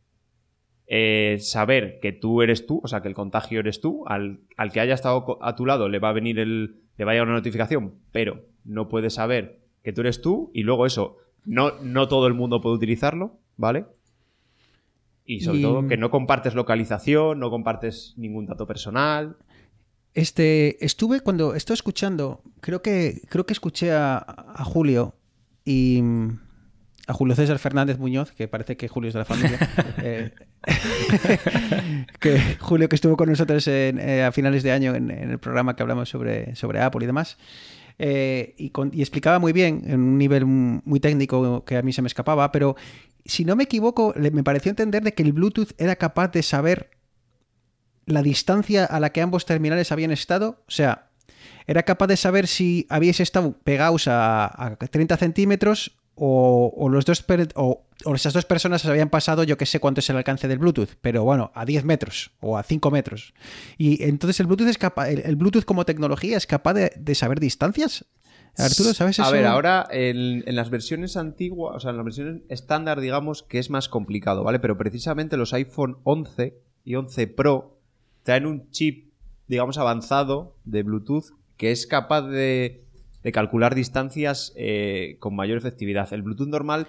eh, saber que tú eres tú, o sea, que el contagio eres tú. Al, al que haya estado a tu lado le va a venir el. le va a llegar una notificación, pero no puede saber que tú eres tú. Y luego eso, no, no todo el mundo puede utilizarlo, ¿vale? Y sobre Y- todo que no compartes localización, no compartes ningún dato personal. Este, estuve cuando estoy escuchando, creo que creo que escuché a, a Julio y a Julio César Fernández Muñoz, que parece que Julio es de la familia. eh, que Julio que estuvo con nosotros en, eh, a finales de año en, en el programa que hablamos sobre, sobre Apple y demás. Eh, y, explicaba muy bien en un nivel muy técnico que a mí se me escapaba, pero si no me equivoco, me pareció entender de que el Bluetooth era capaz de saber la distancia a la que ambos terminales habían estado. O sea, era capaz de saber si habíais estado pegados a, a 30 centímetros o, o los dos o, o esas dos personas se habían pasado, yo que sé cuánto es el alcance del Bluetooth, pero bueno, a 10 metros o a 5 metros. Y entonces el Bluetooth es capaz, el, el Bluetooth como tecnología es capaz de, de saber distancias. Arturo, ¿sabes eso? A ver, ahora en, en las versiones antiguas, o sea, en las versiones estándar, digamos que es más complicado, ¿vale? Pero precisamente los iPhone 11 y 11 Pro traen un chip, digamos, avanzado de Bluetooth que es capaz de, de calcular distancias eh, con mayor efectividad. El Bluetooth normal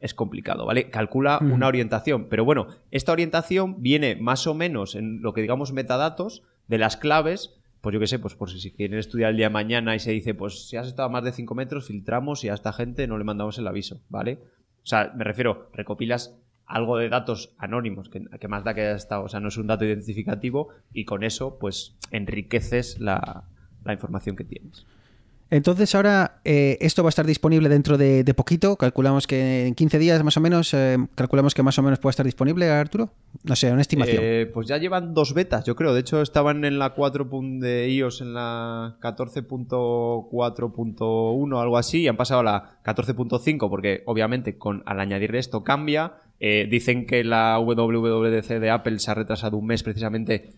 es complicado, ¿vale? Calcula Mm. una orientación, pero bueno, esta orientación viene más o menos en lo que digamos metadatos de las claves pues yo qué sé, pues por si, quieren estudiar el día de mañana y se dice, pues si has estado a más de 5 metros, filtramos y a esta gente no le mandamos el aviso, ¿vale? O sea, me refiero, recopilas algo de datos anónimos, que, que más da que haya estado, o sea, no es un dato identificativo y con eso, pues, enriqueces la, la información que tienes. Entonces ahora eh, esto va a estar disponible dentro de, poquito. Calculamos que en 15 días más o menos, eh, calculamos que más o menos puede estar disponible, Arturo. No sé, una estimación. Eh, pues ya llevan dos betas, yo creo. De hecho, estaban en la 4. pun- de iOS en la 14.4.1 algo así y han pasado a la 14.5 porque obviamente con al añadir esto cambia. Eh, dicen que la WWDC de Apple se ha retrasado un mes precisamente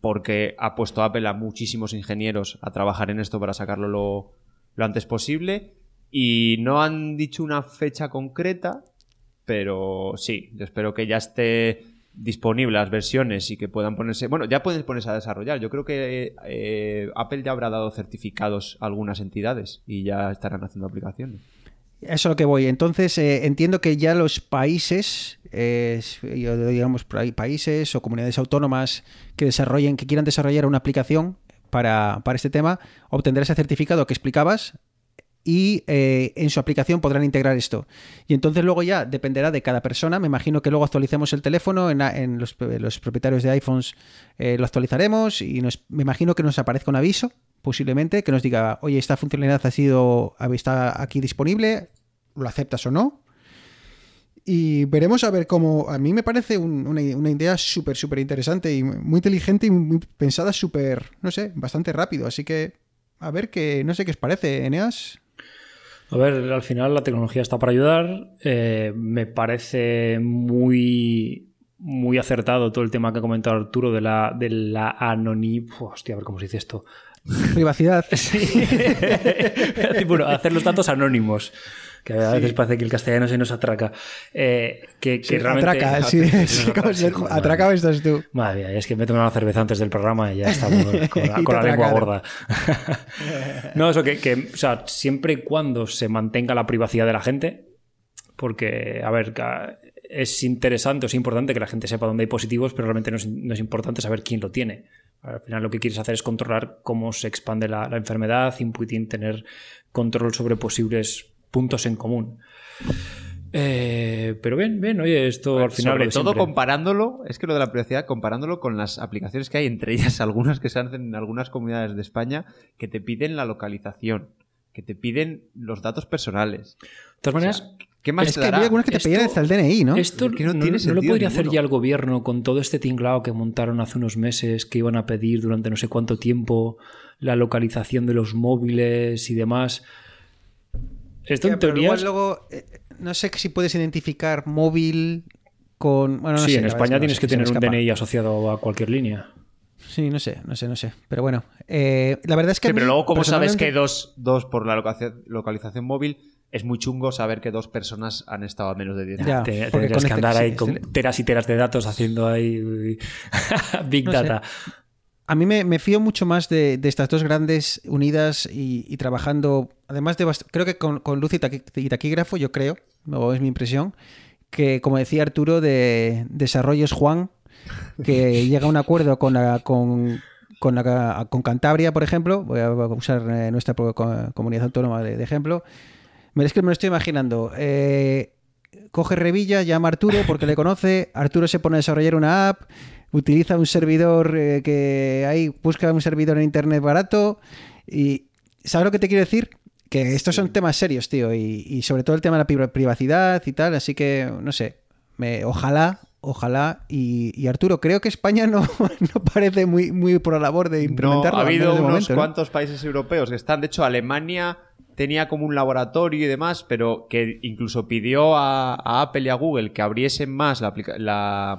porque ha puesto Apple a muchísimos ingenieros a trabajar en esto para sacarlo lo, antes posible. Y no han dicho una fecha concreta, pero sí, yo espero que ya esté disponible las versiones y que puedan ponerse. Bueno, ya pueden ponerse a desarrollar. Yo creo que eh, Apple ya habrá dado certificados a algunas entidades y ya estarán haciendo aplicaciones. Eso es lo que voy. Entonces, eh, entiendo que ya los países, yo- digamos, ahí, países o comunidades autónomas que desarrollen, que quieran desarrollar una aplicación para, para este tema, obtendrán ese certificado que explicabas y eh, en su aplicación podrán integrar esto. Y entonces luego ya dependerá de cada persona. Me imagino que luego actualicemos el teléfono en, los, propietarios de iPhones eh, lo actualizaremos y me imagino que nos aparezca un aviso posiblemente que nos diga, oye, esta funcionalidad ha sido está aquí disponible, lo aceptas o no. Y veremos a ver cómo. A mí me parece un- una, una idea súper, súper interesante y muy inteligente y muy pensada, súper, no sé, bastante rápido. Así que, a ver qué, no sé qué os parece, Eneas. A ver, al final la tecnología está para ayudar. Eh, me parece muy, muy acertado todo el tema que ha comentado Arturo de la, de la anonimidad. Hostia, a ver cómo se dice esto. Privacidad. Sí. bueno, hacer los datos anónimos. Que a veces parece que el castellano se nos atraca. Eh, que, realmente. atraca, sí, nos sí, atraca, sí, joder, estás tú. Madre mía, es que me he tomado una cerveza antes del programa y ya está con, la, con lengua gorda. no, eso que, que, o sea, siempre y cuando se mantenga la privacidad de la gente, porque, a ver, es interesante o es importante que la gente sepa dónde hay positivos, pero realmente no es, no es importante saber quién lo tiene. Al final lo que quieres hacer es controlar cómo se expande la, la enfermedad, inputing, tener control sobre posibles puntos en común. Eh, pero bien, bien, oye, esto al final... Sobre lo de todo siempre. comparándolo, es que lo de la privacidad, comparándolo con las aplicaciones que hay, entre ellas algunas que se hacen en algunas comunidades de España, que te piden la localización. que te piden los datos personales. De todas maneras, ¿Qué más Es te que dará? había algunas que te Esto- pedían hasta el DNI, ¿no? Esto Es que no no, tiene no lo podría hacer ya el gobierno con todo este tinglao que montaron hace unos meses que iban a pedir durante no sé cuánto tiempo la localización de los móviles y demás. Esto Ya, en pero teoría. igual luego, eh, no sé si puedes identificar móvil con. Bueno, no sí, sé, en España no tienes sé, que tener un. DNI asociado a cualquier línea. Sí, no sé, no sé, no sé. Pero bueno, eh, la verdad es que. Sí, pero luego, ¿cómo sabes personalmente- que dos, dos por la localización, localización móvil es muy chungo saber que dos personas han estado a menos de 10 Ya, Te- porque tendrías que andar ahí con teras y teras de datos haciendo ahí Big No sé. A mí me, me fío mucho más de, de estas dos grandes unidas y, y trabajando, además de, creo que con, con luz y, taqui- y taquígrafo, yo creo, o es mi impresión, que como decía Arturo, de Desarrollos Juan, que llega a un acuerdo con, la- con, con, la- con Cantabria, por ejemplo, voy a usar eh, nuestra comunidad autónoma de, de ejemplo, me, es que me lo estoy imaginando. eh, coge Revilla, llama a Arturo porque le conoce, Arturo se pone a desarrollar una app, utiliza un servidor eh, que hay, busca un servidor en internet barato y ¿sabes lo que te quiero decir? Que estos son temas serios, tío, y, y sobre todo el tema de la pri- privacidad y tal, así que no sé, me, ojalá, ojalá, y, y Arturo, creo que España no, no parece muy, muy por la labor de No, implementarlo. ha al habido unos momento, ¿no? cuantos países europeos que están. De hecho, Alemania tenía como un laboratorio y demás, pero que incluso pidió a, a Apple y a Google que abriesen más la, la,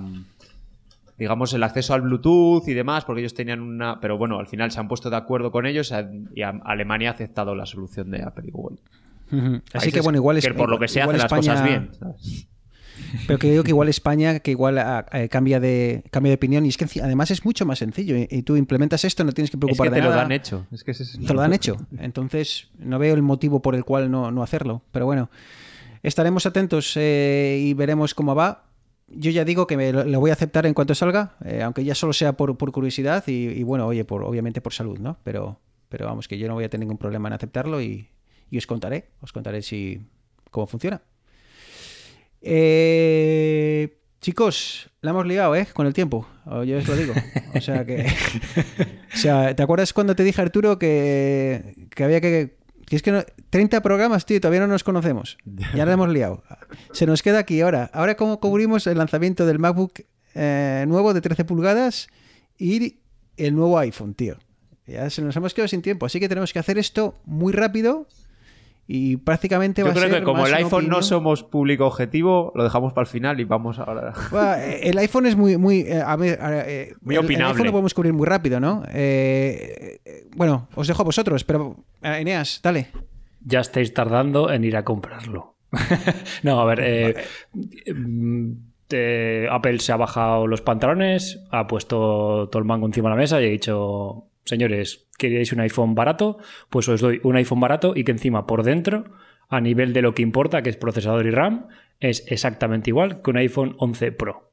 digamos el acceso al Bluetooth y demás, porque ellos tenían una, pero bueno, al final se han puesto de acuerdo con ellos y Alemania ha aceptado la solución de Apple y Google. Así que bueno, igual es que por lo que se hacen las cosas España- bien. ¿sabes? Pero que digo que igual España, que igual ah, eh, cambia de cambia de opinión y es que además es mucho más sencillo y, y tú implementas esto, no tienes que Es preocupar que de te lo nada. dan hecho. Es que es- Te lo han hecho. Entonces, no veo el motivo por el cual no, no hacerlo. Pero bueno, estaremos atentos eh, y veremos cómo va. Yo ya digo que me lo, voy a aceptar en cuanto salga, eh, aunque ya solo sea por, curiosidad y, bueno, oye, por, obviamente por salud, ¿no? Pero, pero vamos, que yo no voy a tener ningún problema en aceptarlo y, os contaré, os contaré si cómo funciona. Eh, chicos, la hemos liado, ¿eh? Con el tiempo. Yo os lo digo. O sea que. o sea, ¿te acuerdas cuando te dije, Arturo, que, que había que. Que es que no- 30 programas, tío, todavía no nos conocemos. Ya la hemos liado. Se nos queda aquí ahora. Ahora, ¿cómo cubrimos el lanzamiento del MacBook eh, nuevo de 13 pulgadas y el nuevo iPhone, tío? Ya se nos hemos quedado sin tiempo. Así que tenemos que hacer esto muy rápido y prácticamente va Yo a creo ser que como el iPhone no somos público objetivo, lo dejamos para el final y vamos ahora. Bueno, eh, el iPhone es muy, muy, eh, a ver, eh, Muy el- El opinable. iPhone lo podemos cubrir muy rápido, ¿no? Eh, bueno, os dejo a vosotros, pero eh, Eneas, dale. Ya estáis tardando en ir a comprarlo. no, a ver. eh, mm, eh, Apple se ha bajado los pantalones, ha puesto todo el mango encima de la mesa y ha dicho: Señores, ¿queréis un iPhone barato? Pues os doy un iPhone barato y que encima por dentro, a nivel de lo que importa, que es procesador y RAM, es exactamente igual que un iPhone 11 Pro.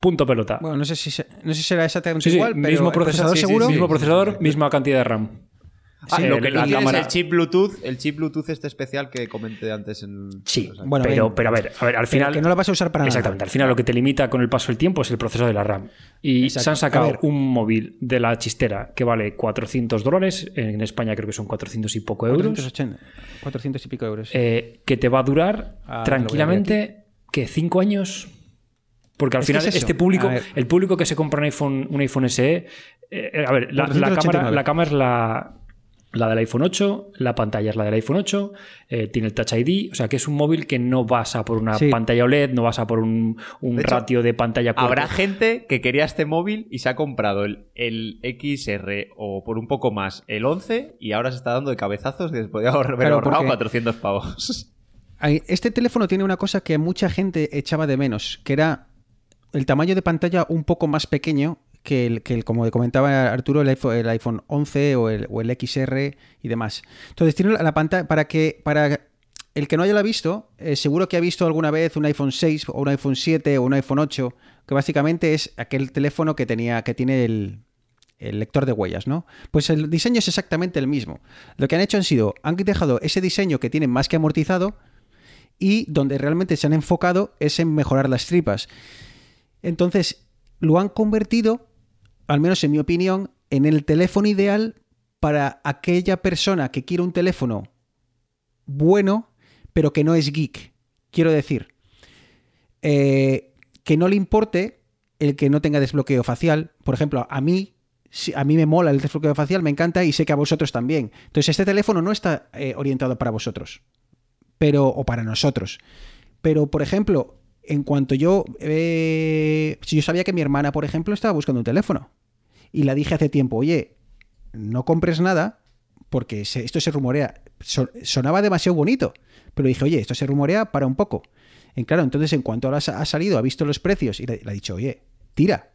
Punto pelota. Bueno, no sé si, se- no sé si será exactamente Sí, sí, igual, pero mismo procesador, seguro. mismo procesador, misma cantidad de RAM. Ah, Sí, lo el- que no la tiene cámara- es el chip Bluetooth, el chip Bluetooth este especial que comenté antes en. Sí, Bueno, pero, bien. pero a ver, a ver, al Pero final. que no lo vas a usar para nada. Exactamente, al final lo que te limita con el paso del tiempo es el proceso de la RAM. Y Exacto. se han sacado un móvil de la chistera que vale 400 dólares, en España creo que son 400 y poco euros, 480, 400 y pico euros. eh, que te va a durar Ah, tranquilamente, que ¿5 años? Porque al Es final es este público, el público que se compra un iPhone, un iPhone SE, eh, a ver, la, la 489. cámara, la cámara es la, la del iPhone 8, la pantalla es la del iPhone 8, eh, tiene el Touch ID, o sea que es un móvil que no vas a por una Sí. pantalla OLED, no vas a por un, un De hecho, ratio de pantalla cuerpo. Habrá gente que quería este móvil y se ha comprado el, el XR o por un poco más el 11 y ahora se está dando de cabezazos que se podía haber Claro, ahorrado porque- 400 pavos. Este teléfono tiene una cosa que mucha gente echaba de menos, que era el tamaño de pantalla un poco más pequeño que el, que el como comentaba Arturo, el iPhone, el iPhone 11 o el, o el XR y demás. Entonces tiene la, la pantalla para que para el que no haya la visto, eh, seguro que ha visto alguna vez un iPhone 6 o un iPhone 7 o un iPhone 8, que básicamente es aquel teléfono que tenía que tiene el, el lector de huellas, ¿no? Pues el diseño es exactamente el mismo. Lo que han hecho han sido, han dejado ese diseño que tienen más que amortizado y donde realmente se han enfocado es en mejorar las tripas. Entonces, lo han convertido, al menos en mi opinión, en el teléfono ideal para aquella persona que quiere un teléfono bueno, pero que no es geek. Quiero decir, eh, que no le importe el que no tenga desbloqueo facial. Por ejemplo, a mí, a mí me mola el desbloqueo facial, me encanta y sé que a vosotros también. Entonces, este teléfono no está eh, orientado para vosotros, pero o para nosotros. Pero, por ejemplo, en cuanto yo, eh, si yo sabía que mi hermana, por ejemplo, estaba buscando un teléfono y la dije hace tiempo, oye, no compres nada porque esto se rumorea. So- sonaba demasiado bonito, pero dije, oye, esto se rumorea para un poco. En claro, entonces en cuanto ahora ha salido, ha visto los precios y le, le ha dicho, oye, tira.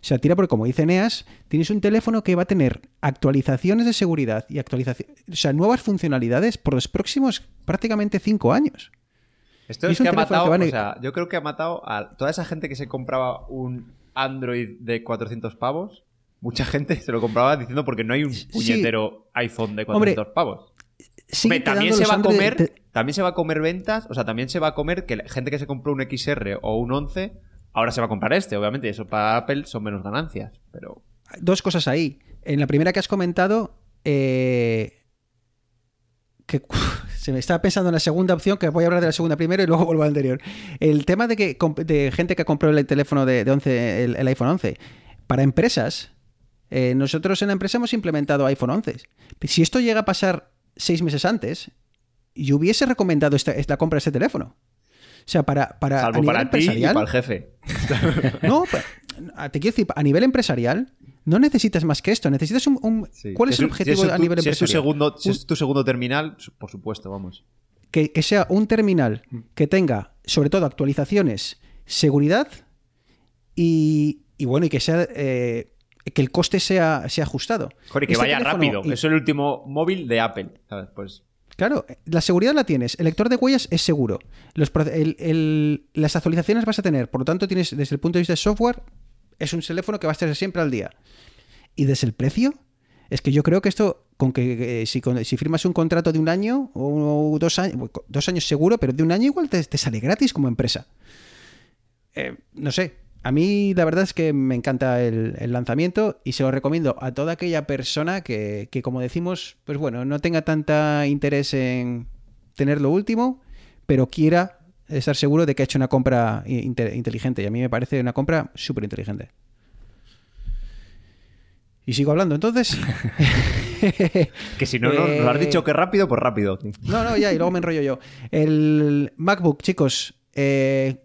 O sea, tira porque como dice Neas, tienes un teléfono que va a tener actualizaciones de seguridad y actualización, o sea, nuevas funcionalidades por los próximos prácticamente cinco años. Esto es que ha matado, que a- o sea, yo creo que ha matado a toda esa gente que se compraba un Android de 400 pavos. Mucha gente se lo compraba diciendo porque no hay un puñetero iPhone de 400 Hombre, pavos. Hombre, también se va a comer, de- también se va a comer ventas, o sea, también se va a comer que la gente que se compró un XR o un 11 ahora se va a comprar este, obviamente, y eso para Apple son menos ganancias, pero dos cosas ahí. En la primera que has comentado, eh, que se me estaba pensando en la segunda opción, que voy a hablar de la segunda primero y luego vuelvo al anterior. El tema de que de gente que compró el teléfono de, de 11, el, el iPhone 11, para empresas, eh, nosotros en la empresa hemos implementado iPhone 11. Si esto llega a pasar seis meses antes, yo hubiese recomendado esta, la compra de este teléfono. O sea, para, para, a salvo nivel para ti y para el jefe. no, te quiero decir, a nivel empresarial, no necesitas más que esto. Necesitas un. un- Sí. ¿Cuál es el si objetivo es a tu- nivel si es empresarial? segundo, si es tu segundo terminal, por supuesto, vamos. Que, que sea un terminal que tenga, sobre todo, actualizaciones, seguridad y, y bueno, y que sea. eh, que el coste sea, sea ajustado. Joder, que Este vaya rápido. y- Es el último móvil de Apple, ¿sabes? Pues Claro, la seguridad la tienes. El lector de huellas es seguro. Los proce- el- el- las actualizaciones vas a tener. Por lo tanto, tienes, desde el punto de vista de software, es un teléfono que va a estar siempre al día. Y desde el precio, es que yo creo que esto, con que eh, si, firmas un contrato de un año o dos años, dos años seguro, pero de un año igual te, te sale gratis como empresa. Eh, no sé. A mí la verdad es que me encanta el, el lanzamiento y se lo recomiendo a toda aquella persona que, que, como decimos, pues bueno, no tenga tanta interés en tener lo último, pero quiera estar seguro de que ha hecho una compra inte- inteligente. Y a mí me parece una compra súper inteligente. Y sigo hablando, entonces. que si no, no nos lo has Eh, dicho que rápido, pues rápido. No, no, ya, y luego me enrollo yo. El MacBook, chicos, eh,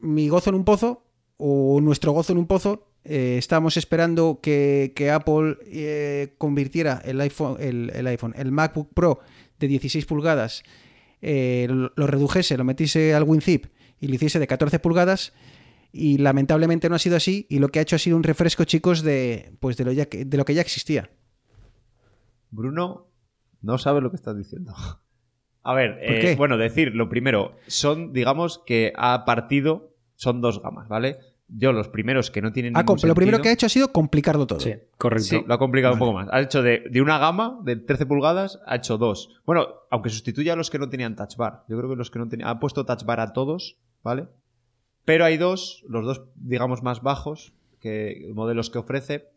mi gozo en un pozo, o nuestro gozo en un pozo, eh, estábamos esperando que, que Apple eh, convirtiera el iPhone, el, el iPhone, el MacBook Pro de 16 pulgadas, eh, lo, lo redujese, lo metiese al WinZip y lo hiciese de 14 pulgadas. Y lamentablemente no ha sido así. Y lo que ha hecho ha sido un refresco, chicos, de, pues de, lo, ya que, de lo que ya existía. Bruno no sabe lo que estás diciendo. A ver, ¿Por eh, bueno, decir, lo primero, son, digamos que ha partido, son dos gamas, ¿vale? Yo, los primeros que no tienen Ah, ningún lo primero que ha hecho ha sido complicarlo todo. Sí, correcto. Sí, lo ha complicado un poco más. Ha hecho de, de una gama de 13 pulgadas, ha hecho dos. Bueno, aunque sustituya a los que no tenían touch bar. Yo creo que los que no tenían. Ha puesto touch bar a todos, ¿vale? Pero hay dos, los dos, digamos, más bajos, que modelos que ofrece,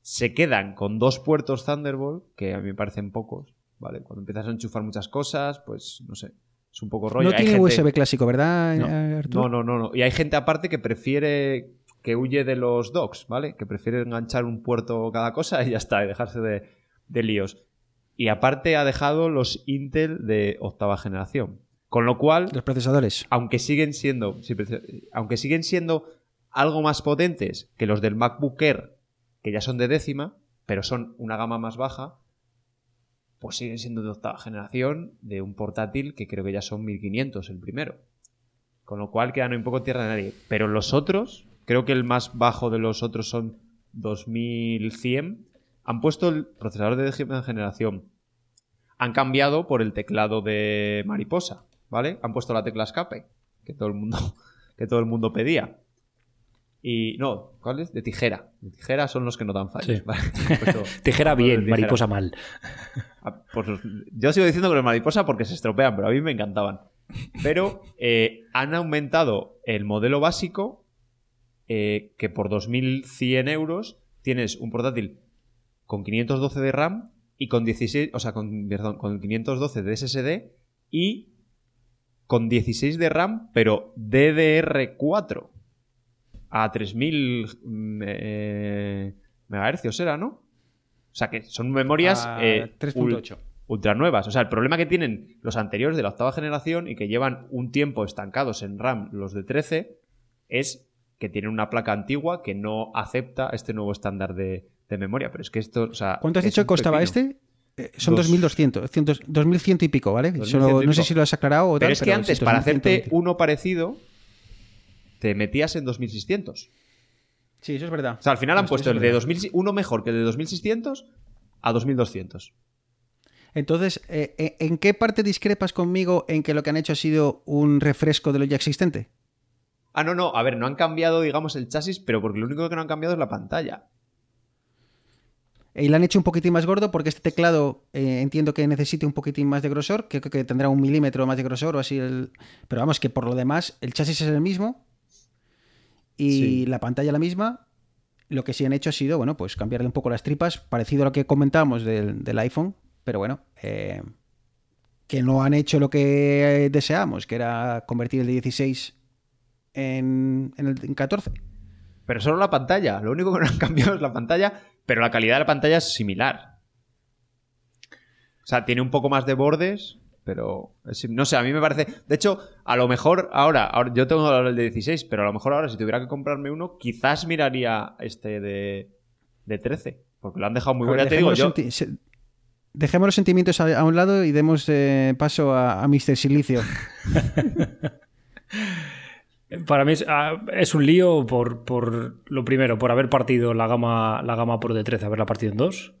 se quedan con dos puertos Thunderbolt, que a mí me parecen pocos, ¿vale? Cuando empiezas a enchufar muchas cosas, pues no sé. Es un poco rollo. No Hay tiene gente- USB clásico, ¿verdad, no, eh, Arturo? no, no, no, no. Y hay gente aparte que prefiere, que huye de los docks, ¿vale? Que prefiere enganchar un puerto cada cosa y ya está, y dejarse de, de líos. Y aparte ha dejado los Intel de octava generación. Con lo cual, Los procesadores. aunque siguen siendo, aunque siguen siendo algo más potentes que los del MacBook Air, que ya son de décima, pero son una gama más baja, pues siguen siendo de octava generación de un portátil que creo que ya son 1500 el primero. Con lo cual quedan un poco tierra de nadie. Pero los otros, creo que el más bajo de los otros son 2100, han puesto el procesador de décima generación. Han cambiado por el teclado de mariposa, ¿vale? Han puesto la tecla escape, que todo el mundo, que todo el mundo pedía. Y no, ¿cuál es? De tijera. De tijera son los que no dan fallos. Tijera bien, tijera. mariposa mal. Ah, pues yo sigo diciendo que los mariposa porque se estropean, pero a mí me encantaban. Pero eh, han aumentado el modelo básico eh, que por 2.100 euros tienes un portátil con 512 de RAM y con 16, o sea, con, perdón, con 512 de SSD y con 16 de RAM, pero DDR4 a 3000 mm, eh, megahercios era, ¿no? O sea, que son memorias eh, 3.8. ul- ultra nuevas. O sea, el problema que tienen los anteriores de la octava generación y que llevan un tiempo estancados en RAM los de 13 es que tienen una placa antigua que no acepta este nuevo estándar de, de memoria. Pero es que esto, o sea, ¿Cuánto has dicho que costaba pepino. este? Eh, son Dos. 2.200, 100, 2.100 y pico, ¿vale? 2.100 Solo- y no sé pico. si lo has aclarado o Pero tal, es que antes, para 2.120. hacerte uno parecido, te metías en 2600. Sí, eso es verdad. O sea, al final han puesto el de verdad. 2000, uno mejor que el de 2600 a 2200. Entonces, eh, eh, ¿en qué parte discrepas conmigo en que lo que han hecho ha sido un refresco de lo ya existente? Ah, no, no, a ver, no han cambiado, digamos, el chasis, pero porque lo único que no han cambiado es la pantalla. Y lo han hecho un poquitín más gordo porque este teclado eh, entiendo que necesite un poquitín más de grosor, que creo que tendrá un milímetro más de grosor o así. El... Pero vamos, que por lo demás el chasis es el mismo y Sí. la pantalla la misma. Lo que sí han hecho ha sido, bueno, pues cambiarle un poco las tripas, parecido a lo que comentábamos del, del iPhone, pero bueno, eh, que no han hecho lo que deseamos, que era convertir el de 16 en, en el en 14. Pero solo la pantalla. Lo único que no han cambiado es la pantalla, pero la calidad de la pantalla es similar. O sea, tiene un poco más de bordes, pero es- no sé, a mí me parece. De hecho, a lo mejor ahora, ahora yo tengo el de 16, pero a lo mejor ahora si tuviera que comprarme uno, quizás miraría este de, de 13, porque lo han dejado muy bueno. Ya te digo, dejemos yo. los senti- se- Dejemos los sentimientos a, a un lado y demos eh, paso a, a Mr. Silicio. Para mí es, ah, es un lío por, por lo primero, por haber partido la gama, la gama Pro de 13, haberla partido en dos.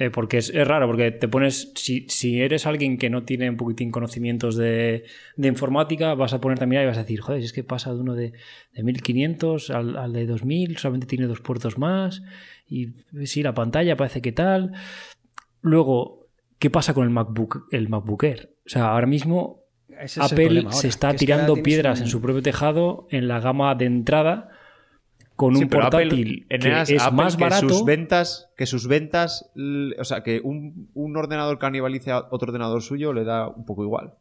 Eh, porque es, es raro, porque te pones. Si, si eres alguien que no tiene un poquitín conocimientos de, de informática, vas a ponerte a mirar y vas a decir, joder, es que pasa de uno de, de 1500 al, al de 2000, solamente tiene dos puertos más. Y sí, la pantalla parece que tal. Luego, ¿qué pasa con el MacBook, el MacBook Air? O sea, ahora mismo Apple se está tirando piedras en su propio tejado en la gama de entrada con Sí, un pero Apple- portátil que es Apple más que barato. Sus ventas, que sus ventas, o sea, que un, un ordenador canibalice a otro ordenador suyo le da un poco igual.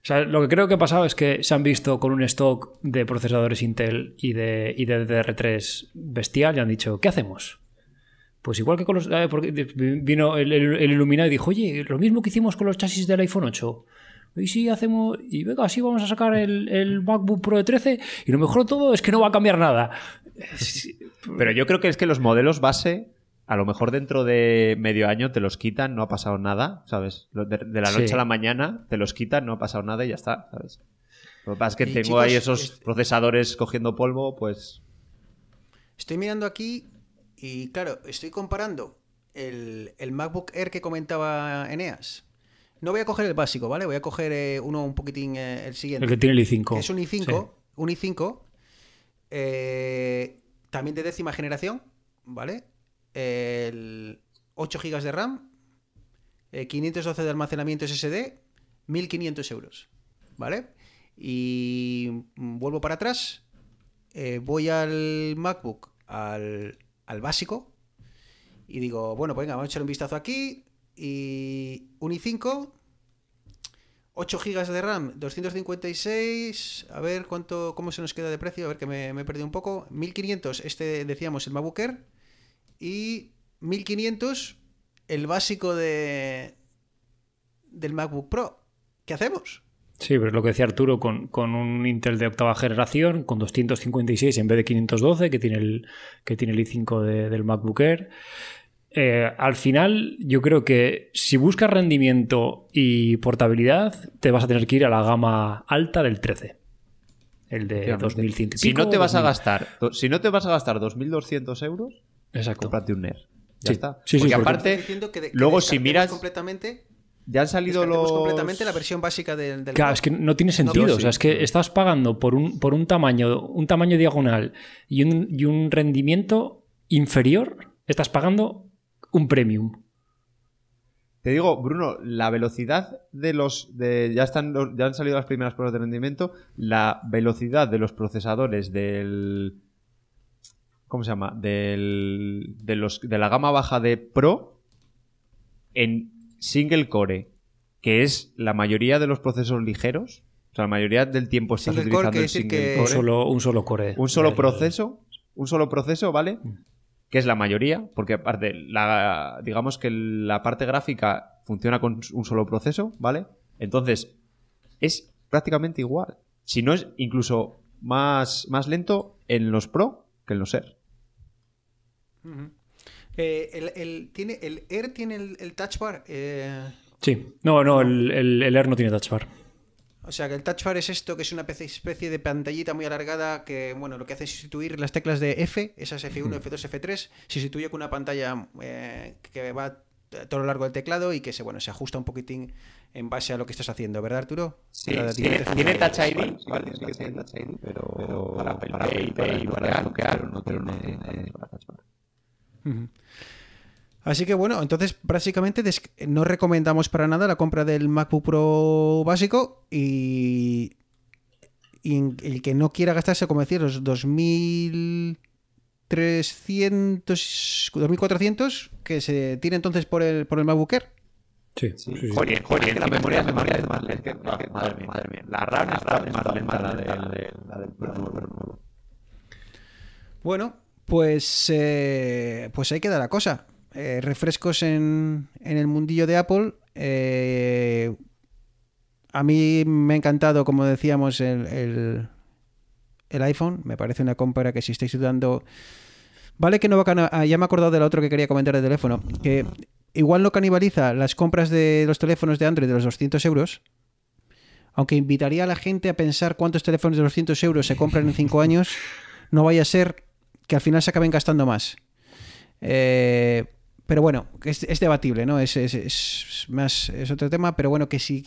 O sea, lo que creo que ha pasado es que se han visto con un stock de procesadores Intel y de, y de DDR3 bestial y han dicho, ¿qué hacemos? Pues igual que con los... eh, porque vino el, el, el Illuminati y dijo, oye, lo mismo que hicimos con los chasis del iPhone 8. Y sí, hacemos... Y venga, así vamos a sacar el, el MacBook Pro de 13 y lo mejor de todo es que no va a cambiar nada. Pero yo creo que es que los modelos base, a lo mejor dentro de medio año te los quitan, no ha pasado nada, ¿sabes? De, de la noche Sí. a la mañana te los quitan, no ha pasado nada y ya está, ¿sabes? Lo que pasa es que Y, tengo chicos, ahí esos es- procesadores cogiendo polvo, pues... Estoy mirando aquí y claro, estoy comparando el, el MacBook Air que comentaba Eneas. No voy a coger el básico, ¿vale? Voy a coger eh, uno un poquitín eh, el siguiente. El que tiene el i5. que es un i5, un i5, eh, también de décima generación, ¿vale? El 8 GB de RAM, eh, 512 de almacenamiento SSD, 1500 euros, ¿vale? Y vuelvo para atrás, eh, voy al MacBook, al, al básico, y digo, bueno, pues venga, vamos a echar un vistazo aquí, y un i5, 8 GB de RAM, 256. A ver cuánto, cómo se nos queda de precio. A ver que me, me he perdido un poco. 1500, este decíamos el MacBook Air. Y 1500, el básico de del MacBook Pro. ¿Qué hacemos? Sí, pero es lo que decía Arturo, con, con un Intel de octava generación, con 256 en vez de 512, que tiene el, que tiene el i5 de- del MacBook Air. Eh, al final, yo creo que si buscas rendimiento y portabilidad, te vas a tener que ir a la gama alta del 13. El de 2100 y Si pico, no te vas a 2000. gastar, si no te vas a gastar 2.200 euros, Exacto. cómprate un Air. Ya Sí. está. Sí, sí, porque aparte, Estoy diciendo que de- que luego si miras, completamente, ya han salido los... completamente la versión básica del, del Claro, es que no tiene sentido. o sea, es que estás pagando por un, por un tamaño, un tamaño diagonal y un, y un rendimiento inferior, estás pagando un premium. Te digo, Bruno, la velocidad de los. De, ya, están, ya han salido las primeras pruebas de rendimiento. La velocidad de los procesadores del. ¿Cómo se llama? Del, de, los, de la gama baja de Pro en single core, que es la mayoría de los procesos ligeros, o sea, la mayoría del tiempo estás Single core utilizando el single que- Un core. solo, un solo core. un solo proceso, un solo proceso, ¿vale? Que es la mayoría, porque aparte, la, digamos que la parte gráfica funciona con un solo proceso, ¿vale? Entonces, es prácticamente igual. Si no es incluso más, más lento en los Pro que en los Air. Eh, el, el- tiene, el Air tiene el, el touch bar. eh, Sí. No, no, el, el, el Air no tiene touch bar. O sea, que el touch bar es esto, que es una especie- de pantallita muy alargada que, bueno, lo que hace es sustituir las teclas de F, esas F1, F2, F3, se sustituye con una pantalla eh, que va todo lo largo del teclado y que se, bueno, se ajusta un poquitín en base a lo que estás haciendo, ¿verdad, Arturo? Para tiene. Touch ID, ¿vale? Sí que tiene Touch ID, pero, para para bloquear, bloquear, no tiene para Touch Bar. Ujú. Así que bueno, entonces básicamente no recomendamos para nada la compra del MacBook Pro básico y, y el que no quiera gastarse, como decía, los 2300, 2400 que se tire entonces por el, por el MacBook Air. Sí. sí, sí. Joder, joder, la memoria, memoria es más lenta. Madre mía, madre mía. La RAM es más lenta la del, la. Bueno, pues, eh, pues ahí queda la cosa. Eh, refrescos en, en el mundillo de Apple. Eh, a mí me ha encantado, como decíamos, el, el, iPhone. Me parece una compra que si estáis dudando... Vale que no va a... ah, ya me he acordado del otro que quería comentar de teléfono. Que igual no canibaliza las compras de los teléfonos de Android de los 200 euros. Aunque invitaría a la gente a pensar cuántos teléfonos de 200 euros se compran en 5 años. No vaya a ser que al final se acaben gastando más. Eh, pero bueno, es, debatible, ¿no? Es, es- es más, es otro tema, pero bueno, que si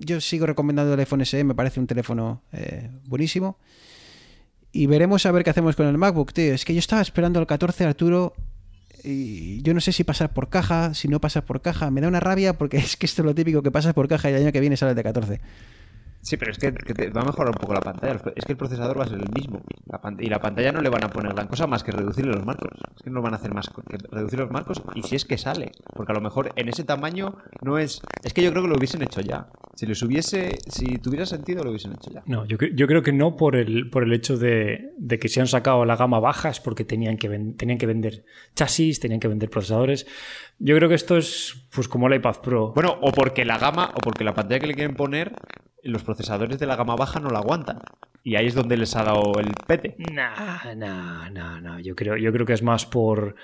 yo sigo recomendando el iPhone SE, me parece un teléfono eh, buenísimo. Y veremos a ver qué hacemos con el MacBook, tío. Es que yo estaba esperando el 14, Arturo, y yo no sé si pasar por caja, si no pasar por caja. Me da una rabia porque es que esto es lo típico que pasas por caja y el año que viene sale de 14. Sí, pero es que, te va a mejorar un poco la pantalla. Es que el procesador va a ser el mismo. La y la pantalla no le van a poner gran cosa más que reducirle los marcos. Es que no van a hacer más que reducir los marcos y si es que sale. Porque a lo mejor en ese tamaño no es... Es que yo creo que lo hubiesen hecho ya. Si les hubiese... Si tuviera sentido lo hubiesen hecho ya. No, yo, yo creo que no por el, por el hecho de, que se han sacado la gama baja, es porque tenían que, tenían que vender chasis, tenían que vender procesadores. Yo creo que esto es pues como el iPad Pro. Bueno, o porque la gama, o porque la pantalla que le quieren poner, los procesadores de la gama baja no la aguantan. Y ahí es donde les ha dado el pete. No, no, no, no. Yo creo, yo creo que es más por,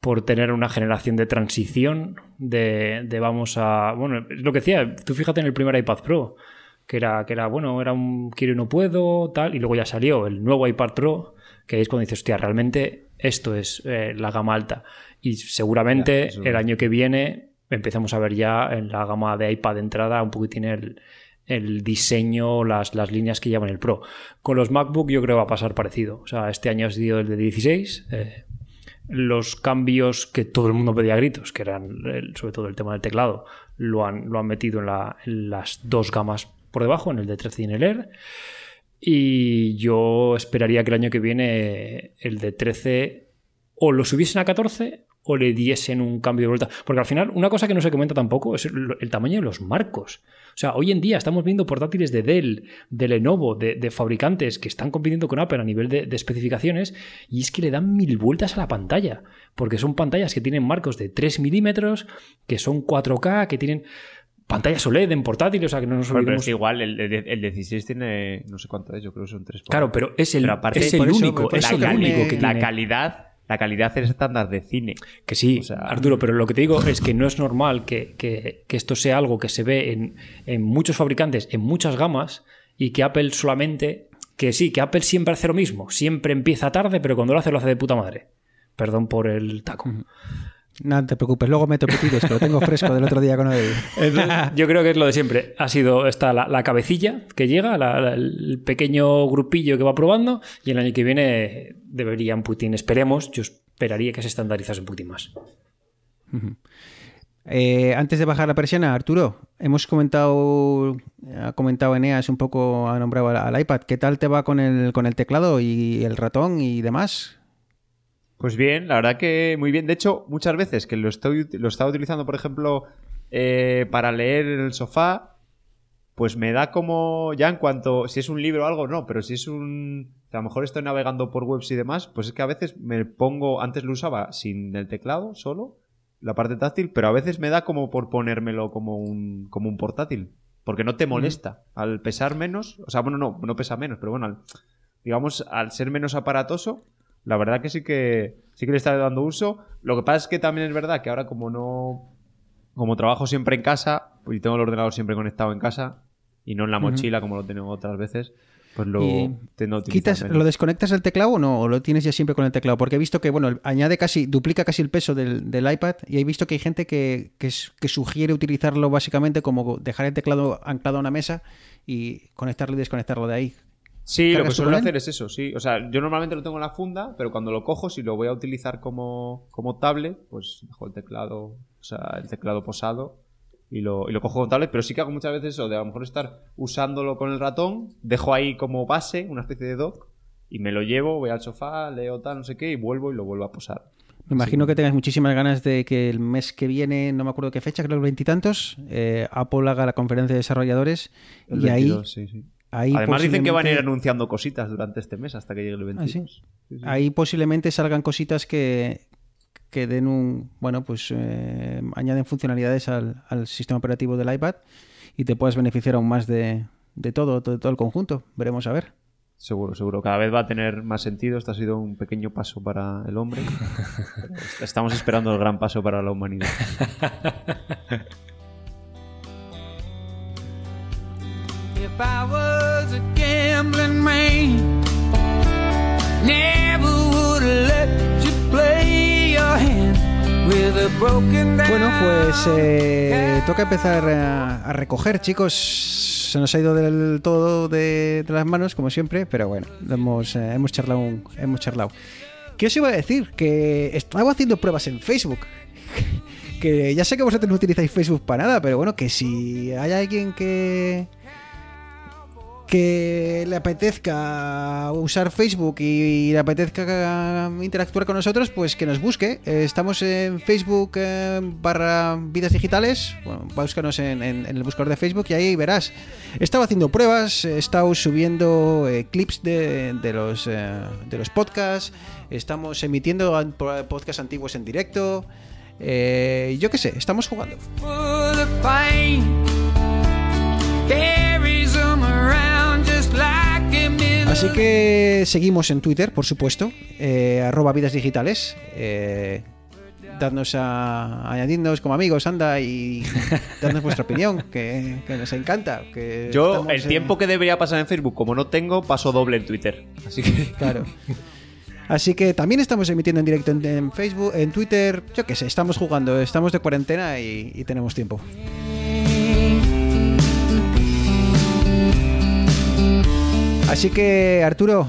por tener una generación de transición, de, de vamos a. Bueno, es lo que decía, tú fíjate en el primer iPad Pro, que era, que era bueno, era un quiero y no puedo, tal, y luego ya salió el nuevo iPad Pro, que es cuando dices, hostia, realmente esto es eh, la gama alta. Y seguramente Ya, el año que viene empezamos a ver ya en la gama de iPad de entrada un poquitín el, el diseño, las, las líneas que llevan el Pro. Con los MacBook yo creo que va a pasar parecido. O sea, este año ha sido el de 16. eh, los cambios que todo el mundo pedía a gritos, que eran el- sobre todo el tema del teclado, lo han, lo han metido en, la- en las dos gamas por debajo, en el de 13 y en el Air. Y yo esperaría que el año que viene el de 13 o lo subiesen a 14 o le diesen un cambio de vuelta. Porque al final, una cosa que no se comenta tampoco es el, el tamaño de los marcos. O sea, hoy en día estamos viendo portátiles de Dell, de Lenovo, de, de fabricantes que están compitiendo con Apple a nivel de, de especificaciones y es que le dan mil vueltas a la pantalla. Porque son pantallas que tienen marcos de 3 milímetros, que son 4K, que tienen pantallas OLED en portátiles, o sea, que no nos pero olvidemos. es igual el, el, el 16 tiene... No sé cuánto es, yo creo que son 3. Claro, pero es el, Pero aparte- es el eso- único, es el la único que la tiene. calidad... La calidad es estándar de cine. Que sí, O sea- Arturo, pero lo que te digo es que no es normal que, que- que esto sea algo que se ve en, en muchos fabricantes, en muchas gamas, y que Apple solamente. Que sí, que Apple siempre hace lo mismo. Siempre empieza tarde, pero cuando lo hace, lo hace de puta madre. Perdón por el taco. No te preocupes, luego meto pitidos, que lo tengo fresco del otro día con. Entonces, yo creo que es lo de siempre. Ha sido esta la, la cabecilla que llega, la- la- el pequeño grupillo que va probando, y el año que viene deberían Putin, esperemos, yo esperaría que se estandarizase un Putin más. Eh, antes de bajar la persiana, Arturo, hemos comentado, ha comentado Eneas un poco, ha nombrado al, al iPad. ¿Qué tal te va con el, con el teclado y el ratón y demás? Pues bien, la verdad que muy bien. De hecho, muchas veces que lo estoy lo estaba utilizando, por ejemplo, eh, para leer en el sofá, pues me da como ya en cuanto si es un libro o algo, no, pero si es un a lo mejor estoy navegando por webs y demás, pues es que a veces me pongo, antes lo usaba sin el teclado solo, la parte táctil, pero a veces me da como por ponérmelo como un como un portátil, porque no te molesta al pesar menos, o sea, bueno, no, no pesa menos, pero bueno, al- digamos al ser menos aparatoso, la verdad que sí que sí que le está dando uso. Lo que pasa es que también es verdad que ahora como no como trabajo siempre en casa y tengo el ordenador siempre conectado en casa y no en la mochila como lo tengo otras veces, pues lo utilizar ¿Quitas, menos. ¿Lo desconectas del teclado o no? ¿O lo tienes ya siempre con el teclado? Porque he visto que, bueno, añade casi, duplica casi el peso del, del iPad y he visto que hay gente que, que, que sugiere utilizarlo básicamente como dejar el teclado anclado a una mesa y conectarlo y desconectarlo de ahí. Sí, lo que ¿Cargas tú suelo hacer es eso, sí. O sea, yo normalmente lo tengo en la funda, pero cuando lo cojo, si lo voy a utilizar como, como tablet, pues dejo el teclado, o sea, el teclado posado y lo, y lo cojo con tablet. Pero sí que hago muchas veces eso, de a lo mejor estar usándolo con el ratón, dejo ahí como base, una especie de dock, y me lo llevo, voy al sofá, leo tal, no sé qué, y vuelvo y lo vuelvo a posar. Me imagino que tengas muchísimas ganas de que el mes que viene, no me acuerdo qué fecha, creo que el veintitantos, eh, Apple haga la conferencia de desarrolladores El y ahí, 22, sí, sí. Ahí Además dicen que van a ir anunciando cositas durante este mes hasta que llegue el 22. ¿sí? Sí, sí. ahí posiblemente salgan cositas que, que den un, bueno, pues eh, añaden funcionalidades al, al sistema operativo del iPad y te puedas beneficiar aún más de, de todo, de todo el conjunto. Veremos a ver. Seguro, seguro. Cada vez va a tener más sentido. Esto ha sido un pequeño paso para el hombre. Estamos esperando el gran paso para la humanidad. If I was a gambling man, never would have let you play your hand with a broken down. Bueno, pues eh, toca empezar a, a recoger, chicos. Se nos ha ido del todo de, de las manos, como siempre, pero bueno, hemos, eh, hemos, charlado, un- hemos charlado. ¿Qué os iba a decir? Que estaba haciendo pruebas en Facebook. Que ya sé que vosotros no utilizáis Facebook para nada, pero bueno, que si hay alguien que que le apetezca usar Facebook y le apetezca interactuar con nosotros, pues que nos busque. Estamos en Facebook eh, barra vidas digitales. Bueno, búscanos en, el buscador de Facebook y ahí verás. He estado haciendo pruebas, he estado subiendo eh, clips de, los, eh, de los podcasts, estamos emitiendo podcasts antiguos en directo. Yo qué sé, estamos jugando. Así que seguimos en Twitter, por supuesto, eh, arroba vidas digitales. Eh, dadnos a añadidnos como amigos, anda, y dadnos vuestra opinión, que, que nos encanta. Que Yo, estamos el en- tiempo que debería pasar en Facebook, como no tengo, paso doble en Twitter. Así que. Claro. Así que también estamos emitiendo en directo en, en Facebook, en Twitter, yo qué sé, estamos jugando, estamos de cuarentena y, y tenemos tiempo. Así que, Arturo,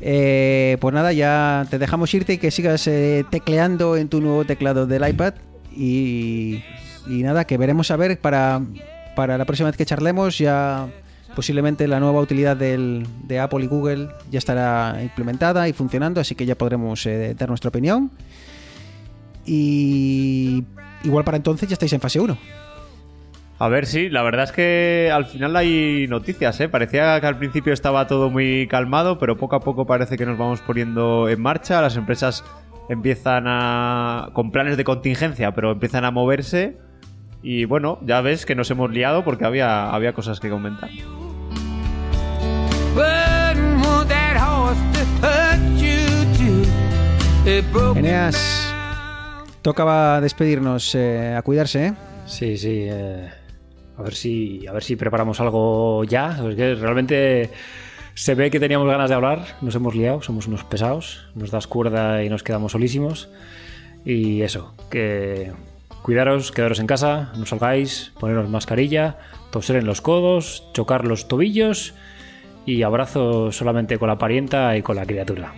eh, pues nada, ya te dejamos irte y que sigas eh, tecleando en tu nuevo teclado del iPad. Y, nada, que veremos a ver para, para la próxima vez que charlemos, ya posiblemente la nueva utilidad del- de Apple y Google ya estará implementada y funcionando, así que ya podremos eh, dar nuestra opinión. Y igual para entonces ya estáis en fase 1. A ver, sí, la verdad es que al final hay noticias, ¿eh? Parecía que al principio estaba todo muy calmado, pero poco a poco parece que nos vamos poniendo en marcha. Las empresas empiezan a. con planes de contingencia, pero empiezan a moverse. Y bueno, ya ves que nos hemos liado porque había, había cosas que comentar. Eneas, tocaba despedirnos, eh, a cuidarse, ¿eh? Sí, sí. eh, a ver si a ver si preparamos algo ya. Es que realmente se ve que teníamos ganas de hablar. Nos hemos liado, somos unos pesados. Nos das cuerda y nos quedamos solísimos. Y eso, que cuidaros, quedaros en casa, no salgáis, poneros mascarilla, toser en los codos, chocar los tobillos y abrazo solamente con la parienta y con la criatura.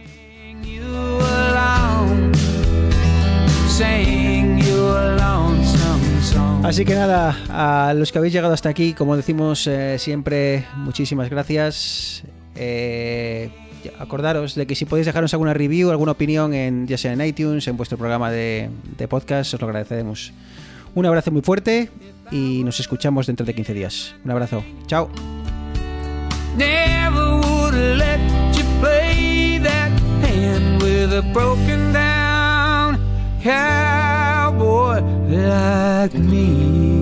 Así que nada, a los que habéis llegado hasta aquí, como decimos eh, siempre, muchísimas gracias. Eh, acordaros de que si podéis dejarnos alguna review, alguna opinión, en, ya sea en iTunes, en vuestro programa de, podcast, os lo agradeceremos. Un abrazo muy fuerte y nos escuchamos dentro de 15 días. Un abrazo. Chao. Cowboy like me.